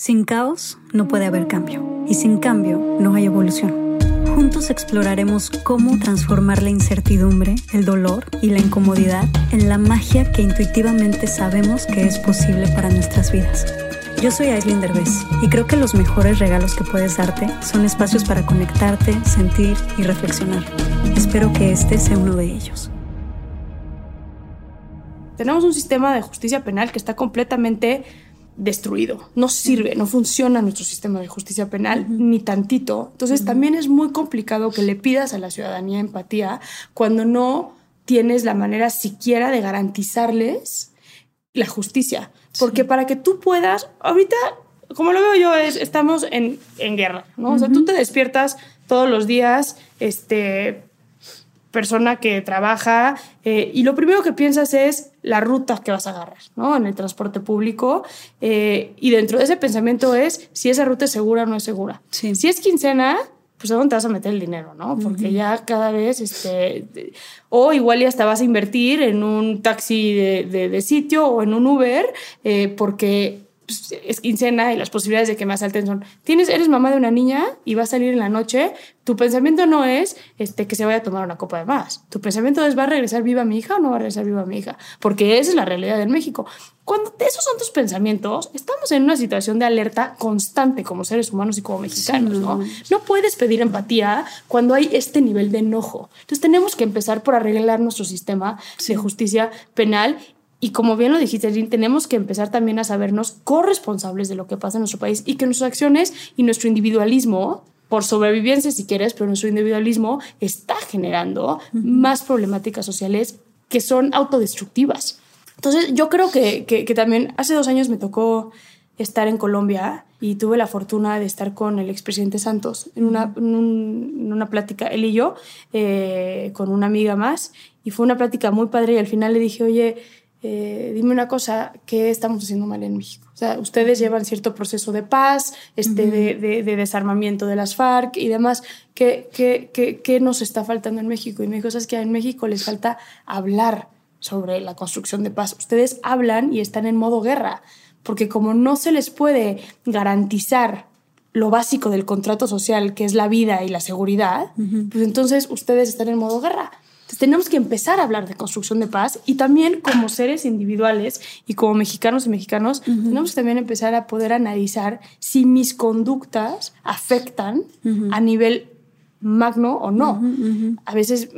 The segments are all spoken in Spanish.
Sin caos no puede haber cambio y sin cambio no hay evolución. Juntos exploraremos cómo transformar la incertidumbre, el dolor y la incomodidad en la magia que intuitivamente sabemos que es posible para nuestras vidas. Yo soy Aislinn Derbez y creo que los mejores regalos que puedes darte son espacios para conectarte, sentir y reflexionar. Espero que este sea uno de ellos. Tenemos un sistema de justicia penal que está completamente destruido. No sirve, no funciona nuestro sistema de justicia penal ni tantito. Entonces también es muy complicado que le pidas a la ciudadanía empatía cuando no tienes la manera siquiera de garantizarles la justicia. Porque para que tú puedas, ahorita, como lo veo yo, es, estamos en, en guerra, ¿no? O sea, tú te despiertas todos los días, este, persona que trabaja eh, y lo primero que piensas es la ruta que vas a agarrar, ¿no? En el transporte público eh, y dentro de ese pensamiento es si esa ruta es segura o no es segura. Si es quincena, pues a dónde te vas a meter el dinero, ¿no? Porque ya cada vez, este, o igual ya hasta vas a invertir en un taxi de, de, sitio o en un Uber, eh, porque pues, es quincena y las posibilidades de que me asalten son, tienes, eres mamá de una niña y va a salir en la noche, tu pensamiento no es este, que se vaya a tomar una copa de más. Tu pensamiento es, ¿va a regresar viva mi hija o no va a regresar viva mi hija? Porque esa es la realidad en México. Cuando esos son tus pensamientos, estamos en una situación de alerta constante como seres humanos y como mexicanos, ¿no? No puedes pedir empatía cuando hay este nivel de enojo. Entonces tenemos que empezar por arreglar nuestro sistema de justicia penal y como bien lo dijiste, tenemos que empezar también a sabernos corresponsables de lo que pasa en nuestro país y que nuestras acciones y nuestro individualismo, por sobrevivencia si quieres, pero nuestro individualismo está generando más problemáticas sociales que son autodestructivas. Entonces, yo creo que, que, también hace dos años me tocó estar en Colombia y tuve la fortuna de estar con el expresidente Santos en una, en una plática, él y yo, eh, con una amiga más, y fue una plática muy padre y al final le dije, oye, eh, dime una cosa, ¿qué estamos haciendo mal en México? O sea, ustedes llevan cierto proceso de paz, este, de, desarmamiento de las FARC y demás. ¿Qué, qué, qué, qué nos está faltando en México? Y me dijo, es que en México les falta hablar sobre la construcción de paz. Ustedes hablan y están en modo guerra, porque como no se les puede garantizar lo básico del contrato social, que es la vida y la seguridad, pues entonces ustedes están en modo guerra tenemos que empezar a hablar de construcción de paz y también como seres individuales y como mexicanos y mexicanos, tenemos que también empezar a poder analizar si mis conductas afectan a nivel magno o no. A veces,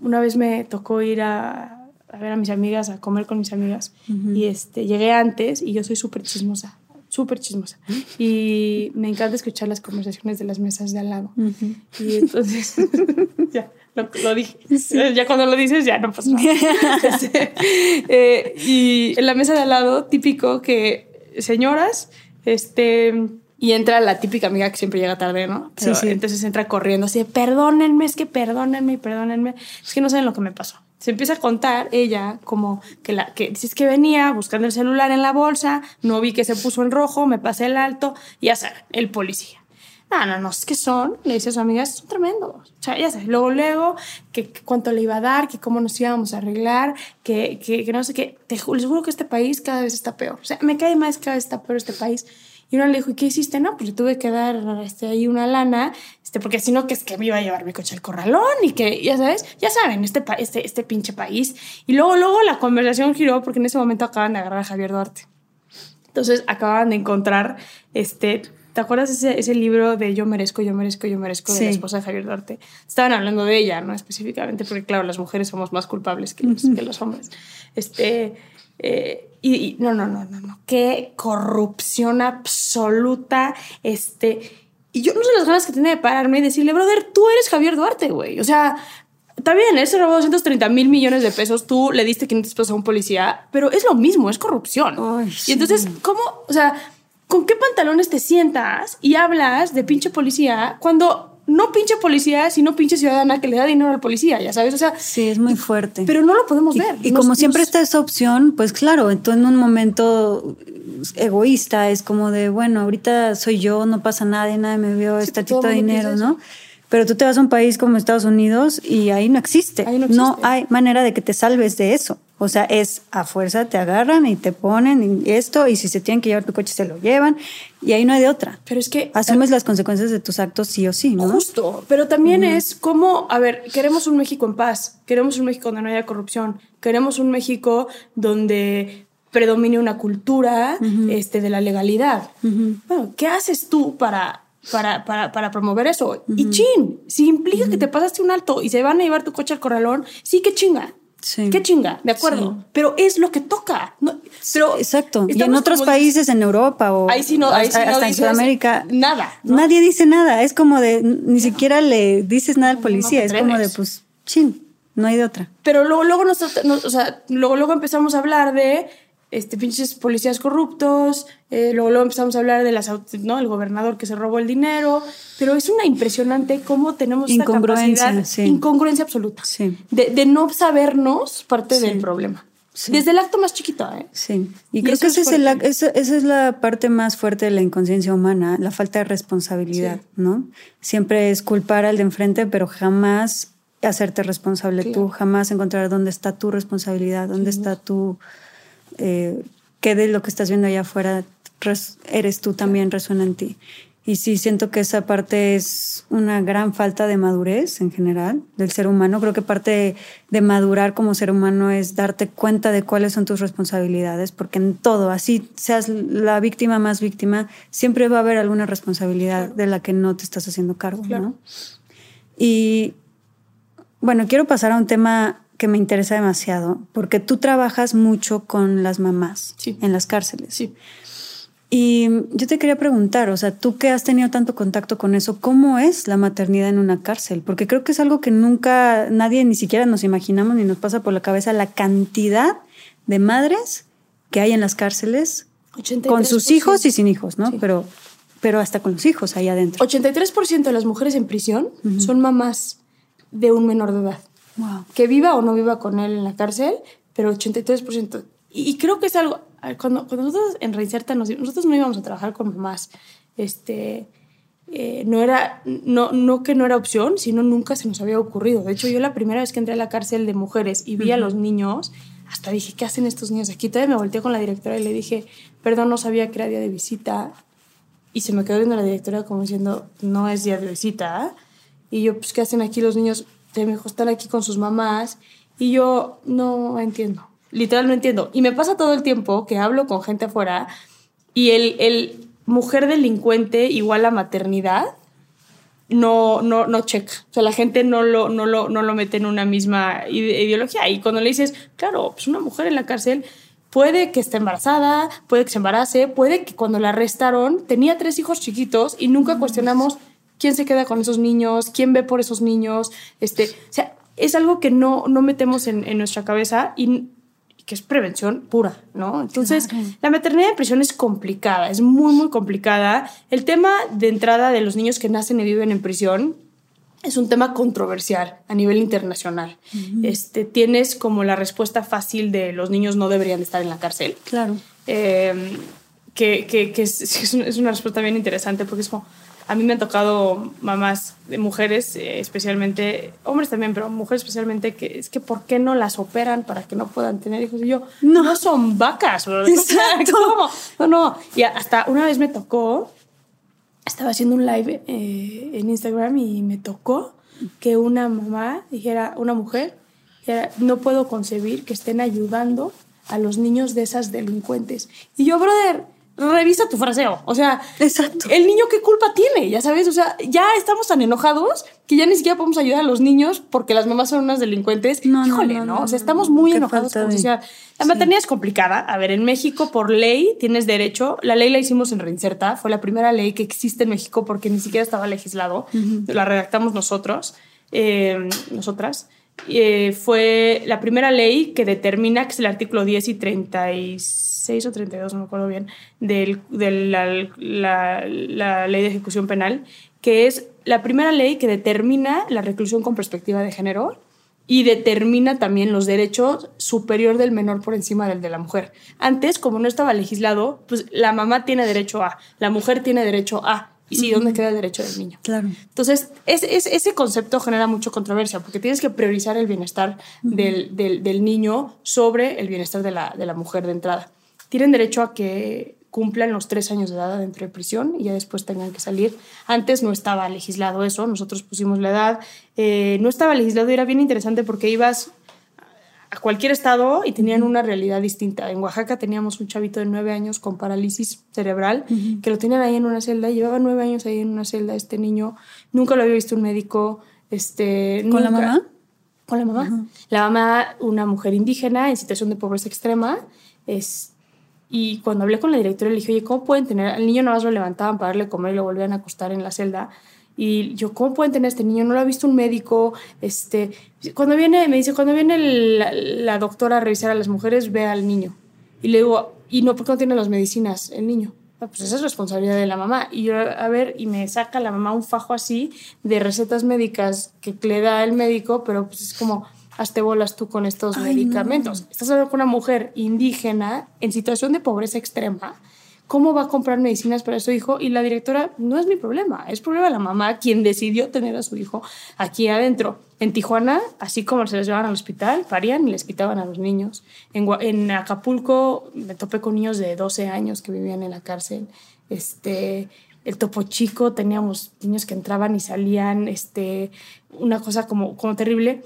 una vez me tocó ir a, a, ver a mis amigas, a comer con mis amigas y este, llegué antes y yo soy súper chismosa súper chismosa. Y me encanta escuchar las conversaciones de las mesas de al lado. Y entonces, ya, lo, dije. Ya cuando lo dices, ya no pasa nada. Este, eh, y en la mesa de al lado, típico que señoras, este, y entra la típica amiga que siempre llega tarde, ¿no? sí, sí. Entonces entra corriendo así, perdónenme, es que perdónenme, perdónenme. Es que no saben lo que me pasó. Se empieza a contar ella como que la que dices que venía buscando el celular en la bolsa, no vi que se puso en rojo, me pasé el alto, ya saben, el policía. No, no, no, es que son, le dice a su amiga, son tremendos. O sea, ya sabes, luego, luego, que, cuánto le iba a dar, que cómo nos íbamos a arreglar, que, que, que no sé qué. Te, les juro que este país cada vez está peor. O sea, me cae más cada vez está peor este país. Y uno le dijo, ¿y qué hiciste? No, pues le tuve que dar este, ahí una lana, este, porque si no, que es que me iba a llevar mi coche al corralón y que, ya sabes, ya saben, este, este, este pinche país. Y luego, luego la conversación giró porque en ese momento acaban de agarrar a Javier Duarte. Entonces acaban de encontrar este, ¿Te acuerdas ese, ese libro de Yo merezco, yo merezco, yo merezco de la esposa de Javier Duarte? Estaban hablando de ella, ¿no? Específicamente, porque claro, las mujeres somos más culpables que los, que los hombres. Este, eh, y, no, no, no, no, no. Qué corrupción absoluta. Este, y yo no sé las ganas que tenía de pararme y decirle, brother, tú eres Javier Duarte, güey. O sea, está bien, él se robó 230 mil millones de pesos, tú le diste 500 pesos a un policía, pero es lo mismo, es corrupción. y entonces, ¿cómo? O sea, ¿con qué pantalones te sientas y hablas de pinche policía cuando no pinche policía, sino pinche ciudadana que le da dinero al policía, ya sabes, o sea... Sí, es muy fuerte. Pero no lo podemos ver. Y, como siempre está esa opción, pues claro, entonces en un momento egoísta es como de, bueno, ahorita soy yo, no pasa nada, nadie me vio, sí, este de dinero, ¿no? Pero tú te vas a un país como Estados Unidos y ahí no existe. Ahí no, existe. no hay manera de que te salves de eso. O sea, es a fuerza te agarran y te ponen esto y si se tienen que llevar tu coche se lo llevan y ahí no hay de otra. Pero es que asumes las consecuencias de tus actos sí o sí, ¿no? Justo, pero también es como, a ver, queremos un México en paz, queremos un México donde no haya corrupción, queremos un México donde predomine una cultura este, de la legalidad. Bueno, ¿qué haces tú para para, para, para, promover eso. Y chin, si implica que te pasaste un alto y se van a llevar tu coche al corralón, sí que chinga. Qué chinga, de acuerdo. Pero es lo que toca. pero Exacto. Y en otros países, en Europa o ahí sí no, hasta, en Sudamérica, nada. Nadie dice nada. Es como de, ni siquiera le dices nada al policía. es como de, pues, chin, no hay de otra. Pero luego, luego, o sea, luego, luego empezamos a hablar de este, pinches policías corruptos, eh, luego, luego, empezamos a hablar de las, ¿no? el gobernador que se robó el dinero, pero es una impresionante cómo tenemos esta capacidad, incongruencia absoluta, de, de, no sabernos parte del problema. Desde el acto más chiquito, ¿eh? Sí, y, creo que es, esa, es la parte más fuerte de la inconsciencia humana, la falta de responsabilidad, ¿no? Siempre es culpar al de enfrente, pero jamás hacerte responsable tú, jamás encontrar dónde está tu responsabilidad, dónde está tu eh, qué de lo que estás viendo allá afuera eres tú también resuena en ti. Y sí, siento que esa parte es una gran falta de madurez en general del ser humano. Creo que parte de, madurar como ser humano es darte cuenta de cuáles son tus responsabilidades, porque en todo, así seas la víctima más víctima, siempre va a haber alguna responsabilidad de la que no te estás haciendo cargo. ¿no? Y bueno, quiero pasar a un tema que me interesa demasiado, porque tú trabajas mucho con las mamás en las cárceles. Sí. Y yo te quería preguntar, o sea, tú que has tenido tanto contacto con eso, ¿cómo es la maternidad en una cárcel? Porque creo que es algo que nunca nadie ni siquiera nos imaginamos ni nos pasa por la cabeza la cantidad de madres que hay en las cárceles con sus hijos y sin hijos, ¿no? Pero, pero hasta con los hijos ahí adentro. 83% de las mujeres en prisión son mamás de un menor de edad. Que viva o no viva con él en la cárcel, pero 83%. Y, creo que es algo, cuando, cuando nosotros en Reinserta, nosotros no íbamos a trabajar con mamás, este, eh, no era, no, no que no era opción, sino nunca se nos había ocurrido. De hecho, yo la primera vez que entré a la cárcel de mujeres y vi a los niños, hasta dije, ¿qué hacen estos niños aquí? Todavía me volteé con la directora y le dije, perdón, no sabía que era día de visita. Y se me quedó viendo la directora como diciendo, no es día de visita. Y yo, pues, ¿qué hacen aquí los niños? Me dijo, están aquí con sus mamás. Y yo no entiendo, literal no entiendo. Y me pasa todo el tiempo que hablo con gente afuera y el, el mujer delincuente igual a maternidad no, no, no checa. O sea, la gente no lo, no, lo, no lo mete en una misma ideología. Y cuando le dices, claro, pues una mujer en la cárcel puede que esté embarazada, puede que se embarace, puede que cuando la arrestaron tenía tres hijos chiquitos y nunca cuestionamos quién se queda con esos niños, quién ve por esos niños, este, o sea, es algo que no, no metemos en, en nuestra cabeza y que es prevención pura, ¿no? Entonces, la maternidad en prisión es complicada, es muy, muy complicada. El tema de entrada de los niños que nacen y viven en prisión es un tema controversial a nivel internacional. este, tienes como la respuesta fácil de los niños no deberían estar en la cárcel. Claro. Eh, que, que, que es, es, una respuesta bien interesante porque es como, a mí me han tocado mamás de mujeres, eh, especialmente, hombres también, pero mujeres especialmente, que es que ¿por qué no las operan para que no puedan tener hijos? Y yo, no, son vacas. Exacto. ¿Cómo? No, no. Y hasta una vez me tocó, estaba haciendo un live eh, en Instagram y me tocó que una mamá dijera, una mujer, dijera, no puedo concebir que estén ayudando a los niños de esas delincuentes. Y yo, brother, revisa tu fraseo. O sea, Exacto. el niño qué culpa tiene, ya sabes, o sea, ya estamos tan enojados que ya ni siquiera podemos ayudar a los niños porque las mamás son unas delincuentes. No, Híjole, ¿no? o sea, estamos muy enojados como La maternidad es complicada. A ver, en México por ley tienes derecho, la ley la hicimos en Reinserta, fue la primera ley que existe en México porque ni siquiera estaba legislado, la redactamos nosotros, eh, nosotras. Eh, fue la primera ley que determina que es el artículo 10 y 36 36 o 32, no me acuerdo bien, de la, la ley de ejecución penal, que es la primera ley que determina la reclusión con perspectiva de género y determina también los derechos superior del menor por encima del de la mujer. Antes, como no estaba legislado, pues la mamá tiene derecho a, la mujer tiene derecho a. Y sí, ¿dónde queda el derecho del niño? Claro. Entonces, es, ese concepto genera mucha controversia porque tienes que priorizar el bienestar del, del, del, niño sobre el bienestar de la, de la mujer de entrada. Tienen derecho a que cumplan los tres años de edad dentro de prisión y ya después tengan que salir. Antes no estaba legislado eso, nosotros pusimos la edad, eh, no estaba legislado y era bien interesante porque ibas a cualquier estado y tenían una realidad distinta. En Oaxaca teníamos un chavito de nueve años con parálisis cerebral que lo tenían ahí en una celda, llevaba nueve años ahí en una celda este niño, nunca lo había visto un médico. Este, ¿Con la mamá? Con la mamá. La mamá, una mujer indígena en situación de pobreza extrema, es y cuando hablé con la directora, le dije, oye, ¿cómo pueden tener? Al niño nada más lo levantaban para darle comer y lo volvían a acostar en la celda. Y yo, ¿cómo pueden tener este niño? No lo ha visto un médico. Este, cuando viene, me dice, cuando viene la, doctora a revisar a las mujeres, ve al niño. Y le digo, ¿y no por qué no tiene las medicinas el niño? Ah, pues esa es responsabilidad de la mamá. Y yo, a ver, y me saca la mamá un fajo así de recetas médicas que le da el médico, pero pues es como, hazte bolas tú con estos medicamentos. Estás hablando con una mujer indígena en situación de pobreza extrema. ¿Cómo va a comprar medicinas para su hijo? Y la directora, no es mi problema, es problema de la mamá quien decidió tener a su hijo aquí adentro. En Tijuana, así como se les llevaban al hospital, parían y les quitaban a los niños. En, en Acapulco me topé con niños de 12 años que vivían en la cárcel. Este, el Topo Chico, teníamos niños que entraban y salían, este, una cosa como, como terrible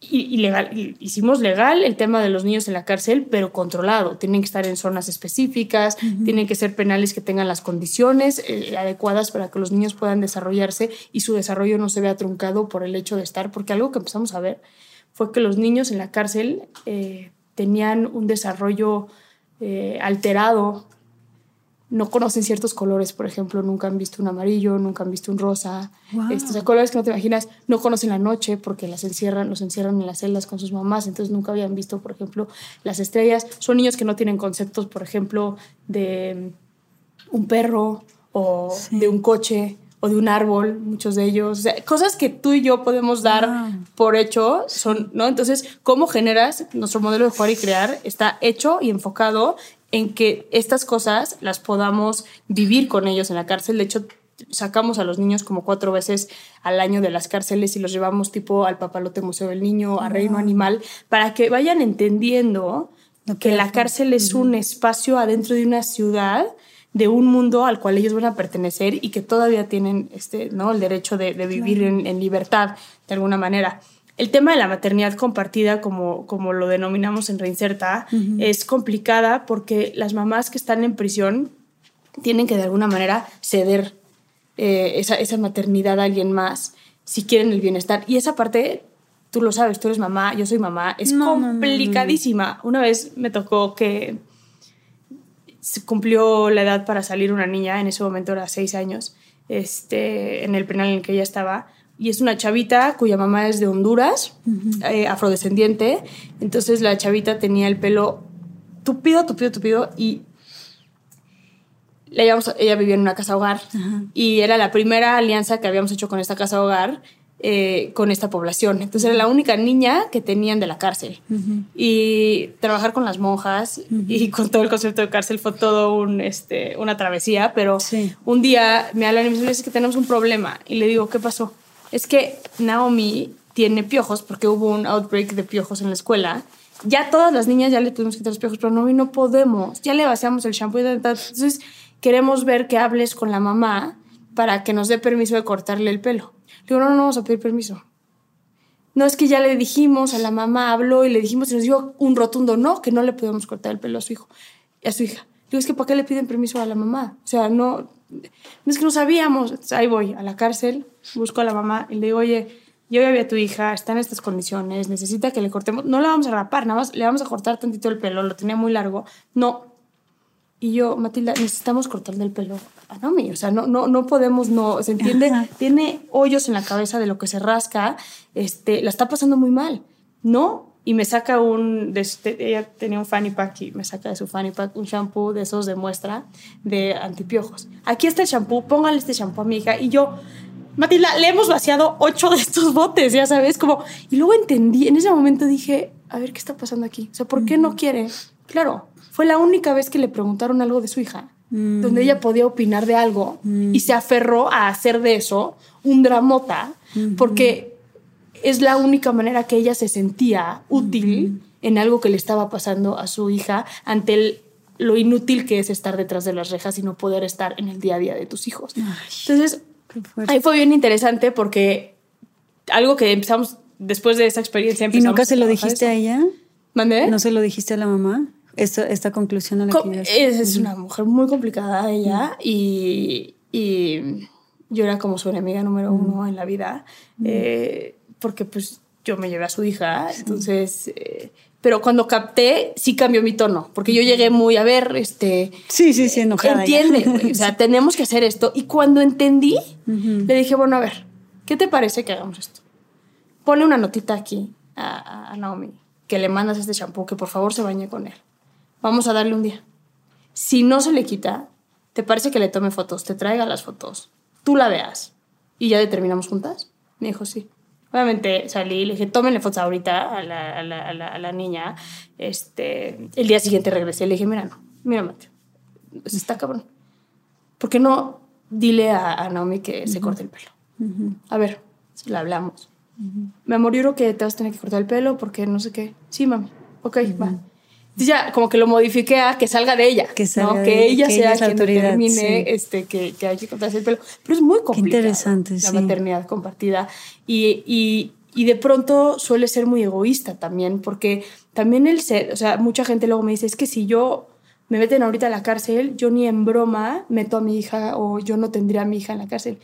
y, legal, hicimos legal el tema de los niños en la cárcel, pero controlado. Tienen que estar en zonas específicas, tienen que ser penales que tengan las condiciones eh, adecuadas para que los niños puedan desarrollarse y su desarrollo no se vea truncado por el hecho de estar, porque algo que empezamos a ver fue que los niños en la cárcel eh, tenían un desarrollo eh, alterado no conocen ciertos colores, por ejemplo, nunca han visto un amarillo, nunca han visto un rosa, estos colores que no te imaginas, no conocen la noche porque las encierran, los encierran en las celdas con sus mamás, entonces nunca habían visto, por ejemplo, las estrellas. Son niños que no tienen conceptos, por ejemplo, de un perro o de un coche o de un árbol, muchos de ellos, cosas que tú y yo podemos dar por hecho, son, ¿no? Entonces, ¿cómo generas nuestro modelo de jugar y crear? Está hecho y enfocado en que estas cosas las podamos vivir con ellos en la cárcel. De hecho, sacamos a los niños como cuatro veces al año de las cárceles y los llevamos tipo al Papalote Museo del Niño, a Reino Animal, para que vayan entendiendo que la cárcel es un espacio adentro de una ciudad de un mundo al cual ellos van a pertenecer y que todavía tienen este, ¿no? el derecho de, vivir en, libertad de alguna manera. El tema de la maternidad compartida, como, como lo denominamos en Reinserta, es complicada porque las mamás que están en prisión tienen que de alguna manera ceder eh, esa, esa maternidad a alguien más si quieren el bienestar. Y esa parte, tú lo sabes, tú eres mamá, yo soy mamá, es complicadísima. Una vez me tocó que se cumplió la edad para salir una niña, en ese momento era seis años, este, en el penal en el que ella estaba y es una chavita cuya mamá es de Honduras, eh, afrodescendiente. Entonces la chavita tenía el pelo tupido, tupido, tupido y ella vivía en una casa hogar y era la primera alianza que habíamos hecho con esta casa hogar eh, con esta población. Entonces era la única niña que tenían de la cárcel. Y trabajar con las monjas y con todo el concepto de cárcel fue todo un, este, una travesía, pero un día me hablan y me dicen que tenemos un problema y le digo, ¿qué pasó? Es que Naomi tiene piojos porque hubo un outbreak de piojos en la escuela. Ya todas las niñas ya le pudimos quitar los piojos, pero Naomi no podemos. Ya le vaciamos el shampoo y. Entonces queremos ver que hables con la mamá para que nos dé permiso de cortarle el pelo. Le digo, no, no, vamos a pedir permiso. No es que ya le dijimos a la mamá, habló y le dijimos y nos dio un rotundo no, que no le podemos cortar el pelo a su hijo, a su hija. Digo, es que ¿para qué le piden permiso a la mamá? O sea, no es que no sabíamos. Ahí voy a la cárcel, busco a la mamá y le digo, oye, yo ya vi a tu hija, está en estas condiciones, necesita que le cortemos. No la vamos a rapar, nada más le vamos a cortar tantito el pelo, lo tenía muy largo. No. Y yo, Matilda, necesitamos cortarle el pelo a Naomi. O sea, no, no, no podemos, no, ¿se entiende? Tiene hoyos en la cabeza de lo que se rasca, este, la está pasando muy mal. No, y me saca un, de, ella tenía un fanny pack y me saca de su fanny pack un shampoo de esos de muestra de antipiojos. Aquí está el shampoo, póngale este shampoo a mi hija y yo, Matilda, le hemos vaciado ocho de estos botes, ya sabes, como, y luego entendí, en ese momento dije, a ver, ¿qué está pasando aquí? O sea, ¿por qué no quiere? Claro, fue la única vez que le preguntaron algo de su hija, donde ella podía opinar de algo y se aferró a hacer de eso un dramota, porque es la única manera que ella se sentía útil en algo que le estaba pasando a su hija ante lo inútil que es estar detrás de las rejas y no poder estar en el día a día de tus hijos. Entonces, ahí fue bien interesante porque algo que empezamos después de esa experiencia. ¿Y nunca se lo dijiste a ella? ¿Mandé? ¿No se lo dijiste a la mamá? Esta, esta conclusión a la que es, es una mujer muy complicada ella y, y, yo era como su enemiga número uno en la vida. Eh, porque pues yo me llevé a su hija, entonces... Eh, pero cuando capté, sí cambió mi tono, porque yo llegué muy a ver, este... Sí, sí, sí, enojada. Entiende, o sea, tenemos que hacer esto. Y cuando entendí, le dije, bueno, a ver, ¿qué te parece que hagamos esto? Ponle una notita aquí a, a Naomi, que le mandas este shampoo, que por favor se bañe con él. Vamos a darle un día. Si no se le quita, ¿te parece que le tome fotos, te traiga las fotos, tú la veas y ya determinamos juntas? Me dijo, sí. Obviamente salí y le dije, tómenle fotos ahorita a la, a la, a la, niña. Este, el día siguiente regresé y le dije, mira, no, mira, Mateo, está cabrón. ¿Por qué no dile a, Naomi que se corte el pelo? A ver, si la hablamos. Me amor, yo creo que te vas a tener que cortar el pelo porque no sé qué. Sí, mami. Ok, va ya como que lo modifique a que salga de ella, que, ¿no? que ella sea quien determine este, que, que, hay que cortarse el pelo. Pero es muy complicado interesante, la maternidad compartida y, y, y, de pronto suele ser muy egoísta también, porque también el ser, o sea, mucha gente luego me dice, es que si yo me meten ahorita a la cárcel, yo ni en broma meto a mi hija o yo no tendría a mi hija en la cárcel.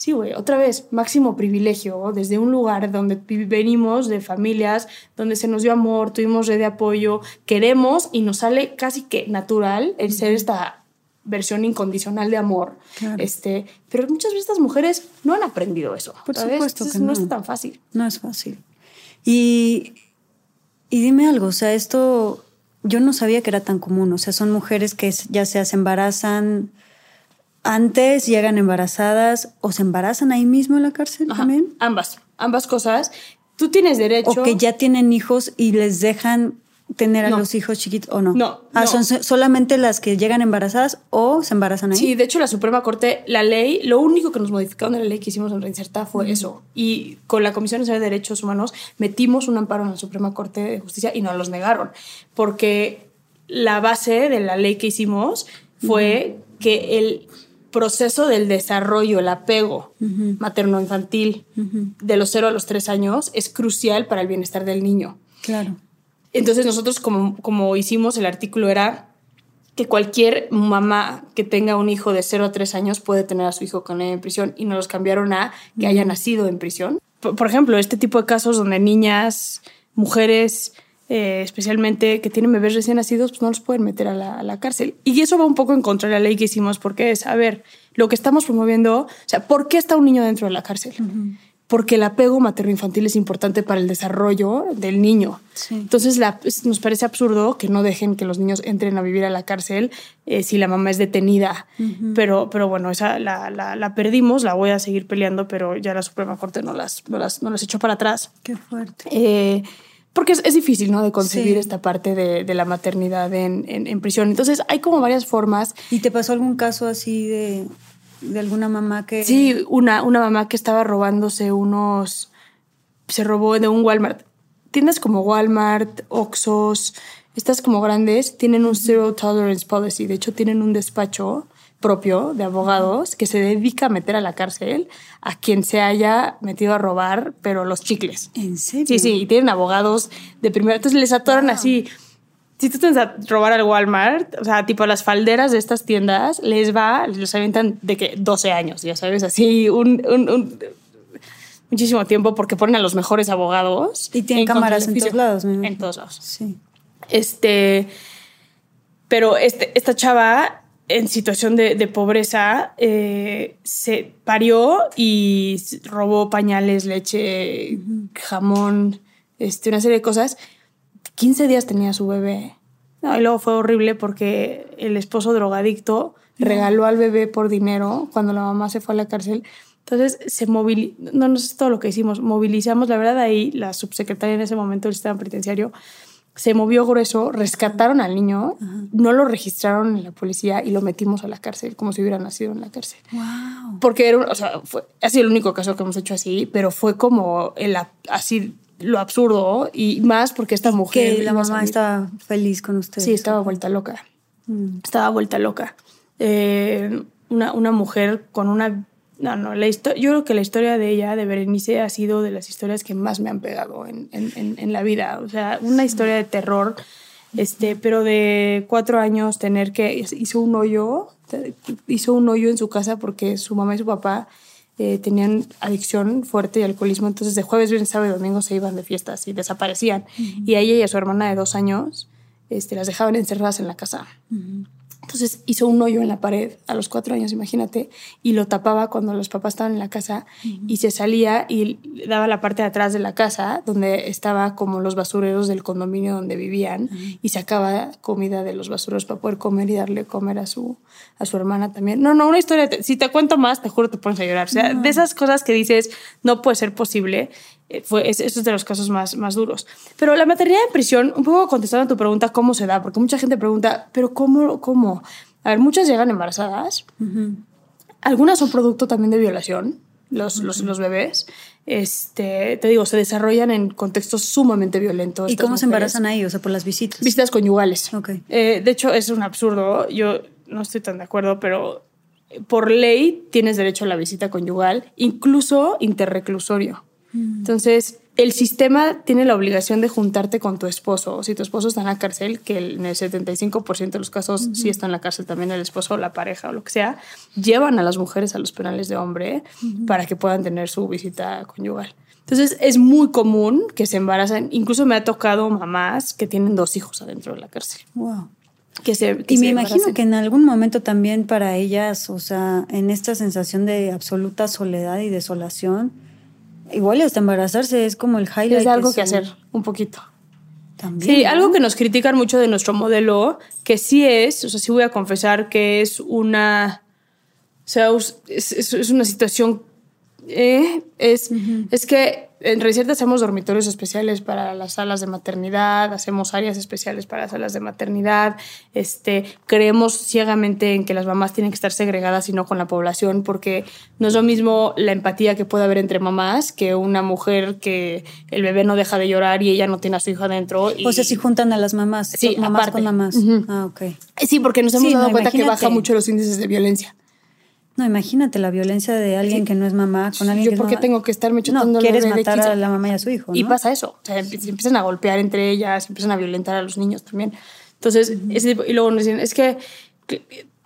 Sí, güey, otra vez, máximo privilegio, desde un lugar donde venimos de familias, donde se nos dio amor, tuvimos red de apoyo, queremos y nos sale casi que natural el ser esta versión incondicional de amor. Este, pero muchas veces estas mujeres no han aprendido eso. Por supuesto que no. no es tan fácil. No es fácil. Y, y dime algo, o sea, esto yo no sabía que era tan común, o sea, son mujeres que ya se embarazan antes llegan embarazadas o se embarazan ahí mismo en la cárcel también. Ambas, ambas cosas. Tú tienes derecho. O que ya tienen hijos y les dejan tener a los hijos chiquitos o no. No. Ah, son solamente las que llegan embarazadas o se embarazan ahí. Sí, de hecho la Suprema Corte, la ley, lo único que nos modificaron de la ley que hicimos en Reinserta fue eso. Y con la Comisión Nacional de Derechos Humanos metimos un amparo en la Suprema Corte de Justicia y nos los negaron. Porque la base de la ley que hicimos fue que el proceso del desarrollo, el apego materno-infantil de los 0 a los 3 años es crucial para el bienestar del niño. Claro. Entonces nosotros como, como hicimos el artículo era que cualquier mamá que tenga un hijo de 0 a 3 años puede tener a su hijo con él en prisión y nos los cambiaron a que haya nacido en prisión. por ejemplo, este tipo de casos donde niñas, mujeres eh, especialmente que tienen bebés recién nacidos, pues no los pueden meter a la, cárcel. Y eso va un poco en contra de la ley que hicimos, porque es, a ver, lo que estamos promoviendo, o sea, ¿por qué está un niño dentro de la cárcel? Porque el apego materno-infantil es importante para el desarrollo del niño. Entonces, la, nos parece absurdo que no dejen que los niños entren a vivir a la cárcel eh, si la mamá es detenida. pero, pero bueno, esa la, la, perdimos, la voy a seguir peleando, pero ya la Suprema Corte no las, no las, no las echó para atrás. Qué fuerte. Eh, porque es, difícil, ¿no? De concebir esta parte de, la maternidad en, prisión. Entonces, hay como varias formas. ¿Y te pasó algún caso así de, alguna mamá que...? Sí, una, una mamá que estaba robándose unos... Se robó de un Walmart. Tiendas como Walmart, Oxos, estas como grandes, tienen un Zero Tolerance Policy. De hecho, tienen un despacho propio de abogados que se dedica a meter a la cárcel a quien se haya metido a robar, pero los chicles. ¿En serio? Sí, sí, y tienen abogados de primera. Entonces les atoran así. Si tú te vas a robar al Walmart, o sea, tipo las falderas de estas tiendas, les va, les avientan de que 12 años, ya sabes, así, un, un, muchísimo tiempo porque ponen a los mejores abogados. Y tienen cámaras en todos lados, En todos lados. Sí. Este, pero este, esta chava en situación de, pobreza eh, se parió y robó pañales, leche, jamón, este, una serie de cosas. 15 días tenía su bebé. No, y luego fue horrible porque el esposo drogadicto regaló al bebé por dinero cuando la mamá se fue a la cárcel. Entonces se movilizó, no, no sé todo lo que hicimos, movilizamos, la verdad ahí la subsecretaria en ese momento del sistema penitenciario se movió grueso, rescataron al niño, no lo registraron en la policía y lo metimos a la cárcel como si hubiera nacido en la cárcel. Wow. Porque era, o sea, fue, ha sido el único caso que hemos hecho así, pero fue como el, así lo absurdo y más porque esta mujer... Que la mamá estaba feliz con usted. Sí, estaba vuelta loca. Mm. Estaba vuelta loca. Eh, una, una mujer con una no, no, la yo creo que la historia de ella, de Berenice, ha sido de las historias que más me han pegado en, en, en, la vida. O sea, una historia de terror, este, pero de cuatro años tener que, hizo un hoyo, hizo un hoyo en su casa porque su mamá y su papá eh, tenían adicción fuerte y alcoholismo, entonces de jueves, viernes, sábado y domingo se iban de fiestas y desaparecían. Y a ella y a su hermana de dos años este, las dejaban encerradas en la casa. Entonces hizo un hoyo en la pared a los cuatro años, imagínate, y lo tapaba cuando los papás estaban en la casa y se salía y daba la parte de atrás de la casa donde estaba como los basureros del condominio donde vivían y sacaba comida de los basureros para poder comer y darle comer a su, a su hermana también. No, no, una historia, si te cuento más, te juro te pones a llorar. O sea, de esas cosas que dices, no puede ser posible fue, es, es de los casos más, más duros. Pero la maternidad en prisión, un poco contestando a tu pregunta, ¿cómo se da? Porque mucha gente pregunta, ¿pero cómo? cómo? A ver, muchas llegan embarazadas. Algunas son producto también de violación, los, los, los, bebés. Este, te digo, se desarrollan en contextos sumamente violentos. ¿Y cómo se embarazan ahí? O sea, por las visitas. Visitas conyugales. Okay. Eh, de hecho, es un absurdo. Yo no estoy tan de acuerdo, pero por ley tienes derecho a la visita conyugal, incluso interreclusorio. Entonces, el sistema tiene la obligación de juntarte con tu esposo. Si tu esposo está en la cárcel, que en el 75% de los casos sí está en la cárcel también el esposo, la pareja o lo que sea, llevan a las mujeres a los penales de hombre para que puedan tener su visita conyugal. Entonces es muy común que se embarazan. Incluso me ha tocado mamás que tienen dos hijos adentro de la cárcel. Wow. Que se, que y me imagino que en algún momento también para ellas, o sea, en esta sensación de absoluta soledad y desolación, Igual hasta embarazarse es como el highlight. Es algo que hacer, un poquito. También. Sí, algo que nos critican mucho de nuestro modelo, que sí es, o sea, sí voy a confesar que es una. O sea, es, es una situación. Eh, es, es que en Recierta hacemos dormitorios especiales para las salas de maternidad, hacemos áreas especiales para las salas de maternidad, este, creemos ciegamente en que las mamás tienen que estar segregadas y no con la población, porque no es lo mismo la empatía que puede haber entre mamás que una mujer que el bebé no deja de llorar y ella no tiene a su hijo adentro. Y... O sea, si juntan a las mamás, sí, mamás aparte. con mamás. Ah, ok. Sí, porque nos hemos Sí, dado no, cuenta que baja mucho los índices de violencia. No, imagínate la violencia de alguien que no es mamá con alguien Yo, que ¿por no qué tengo que estarme chutando No, quieres bebé matar 15? a la mamá y a su hijo, Y pasa eso. O sea, empie- se empiezan a golpear entre ellas, se empiezan a violentar a los niños también. Entonces, ese tipo- y luego nos dicen, es que, de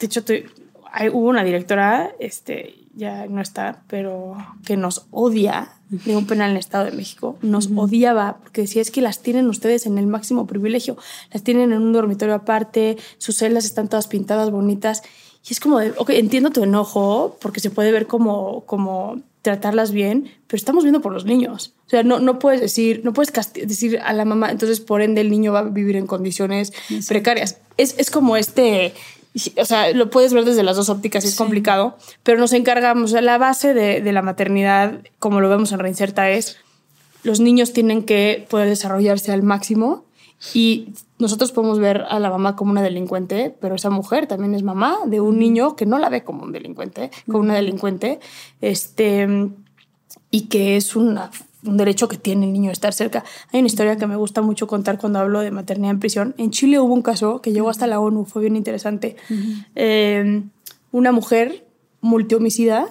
hecho, te- hay- hubo una directora, este, ya no está, pero que nos odia de un penal en el Estado de México. Nos odiaba porque decía, es que las tienen ustedes en el máximo privilegio. Las tienen en un dormitorio aparte, sus celdas están todas pintadas, bonitas. Y es como de, ok, entiendo tu enojo porque se puede ver como, como tratarlas bien, pero estamos viendo por los niños. O sea, no, no puedes decir, no puedes decir a la mamá, entonces por ende el niño va a vivir en condiciones precarias. Es, es como este, o sea, lo puedes ver desde las dos ópticas y es complicado, pero nos encargamos, o sea, la base de, de la maternidad, como lo vemos en Reinserta, es los niños tienen que poder desarrollarse al máximo y nosotros podemos ver a la mamá como una delincuente, pero esa mujer también es mamá de un niño que no la ve como un delincuente, como una delincuente, este, y que es una- un derecho que tiene el niño de estar cerca. Hay una historia que me gusta mucho contar cuando hablo de maternidad en prisión. En Chile hubo un caso que llegó hasta la ONU, fue bien interesante. Eh, una mujer multihomicida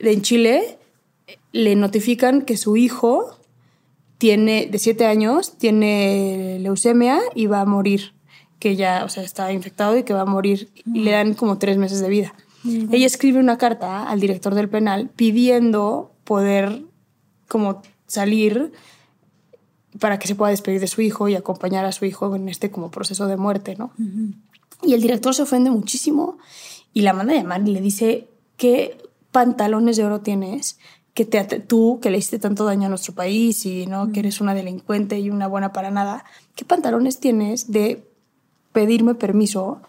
de en Chile le notifican que su hijo tiene de siete años, tiene leucemia y va a morir, que ya, o sea, está infectado y que va a morir y le dan como tres meses de vida. Ella escribe una carta al director del penal pidiendo poder como salir para que se pueda despedir de su hijo y acompañar a su hijo en este como proceso de muerte, ¿no? Y el director se ofende muchísimo y la manda a llamar y le dice, ¿qué pantalones de oro tienes que te, tú, que le hiciste tanto daño a nuestro país y ¿no? que eres una delincuente y una buena para nada, ¿qué pantalones tienes de pedirme permiso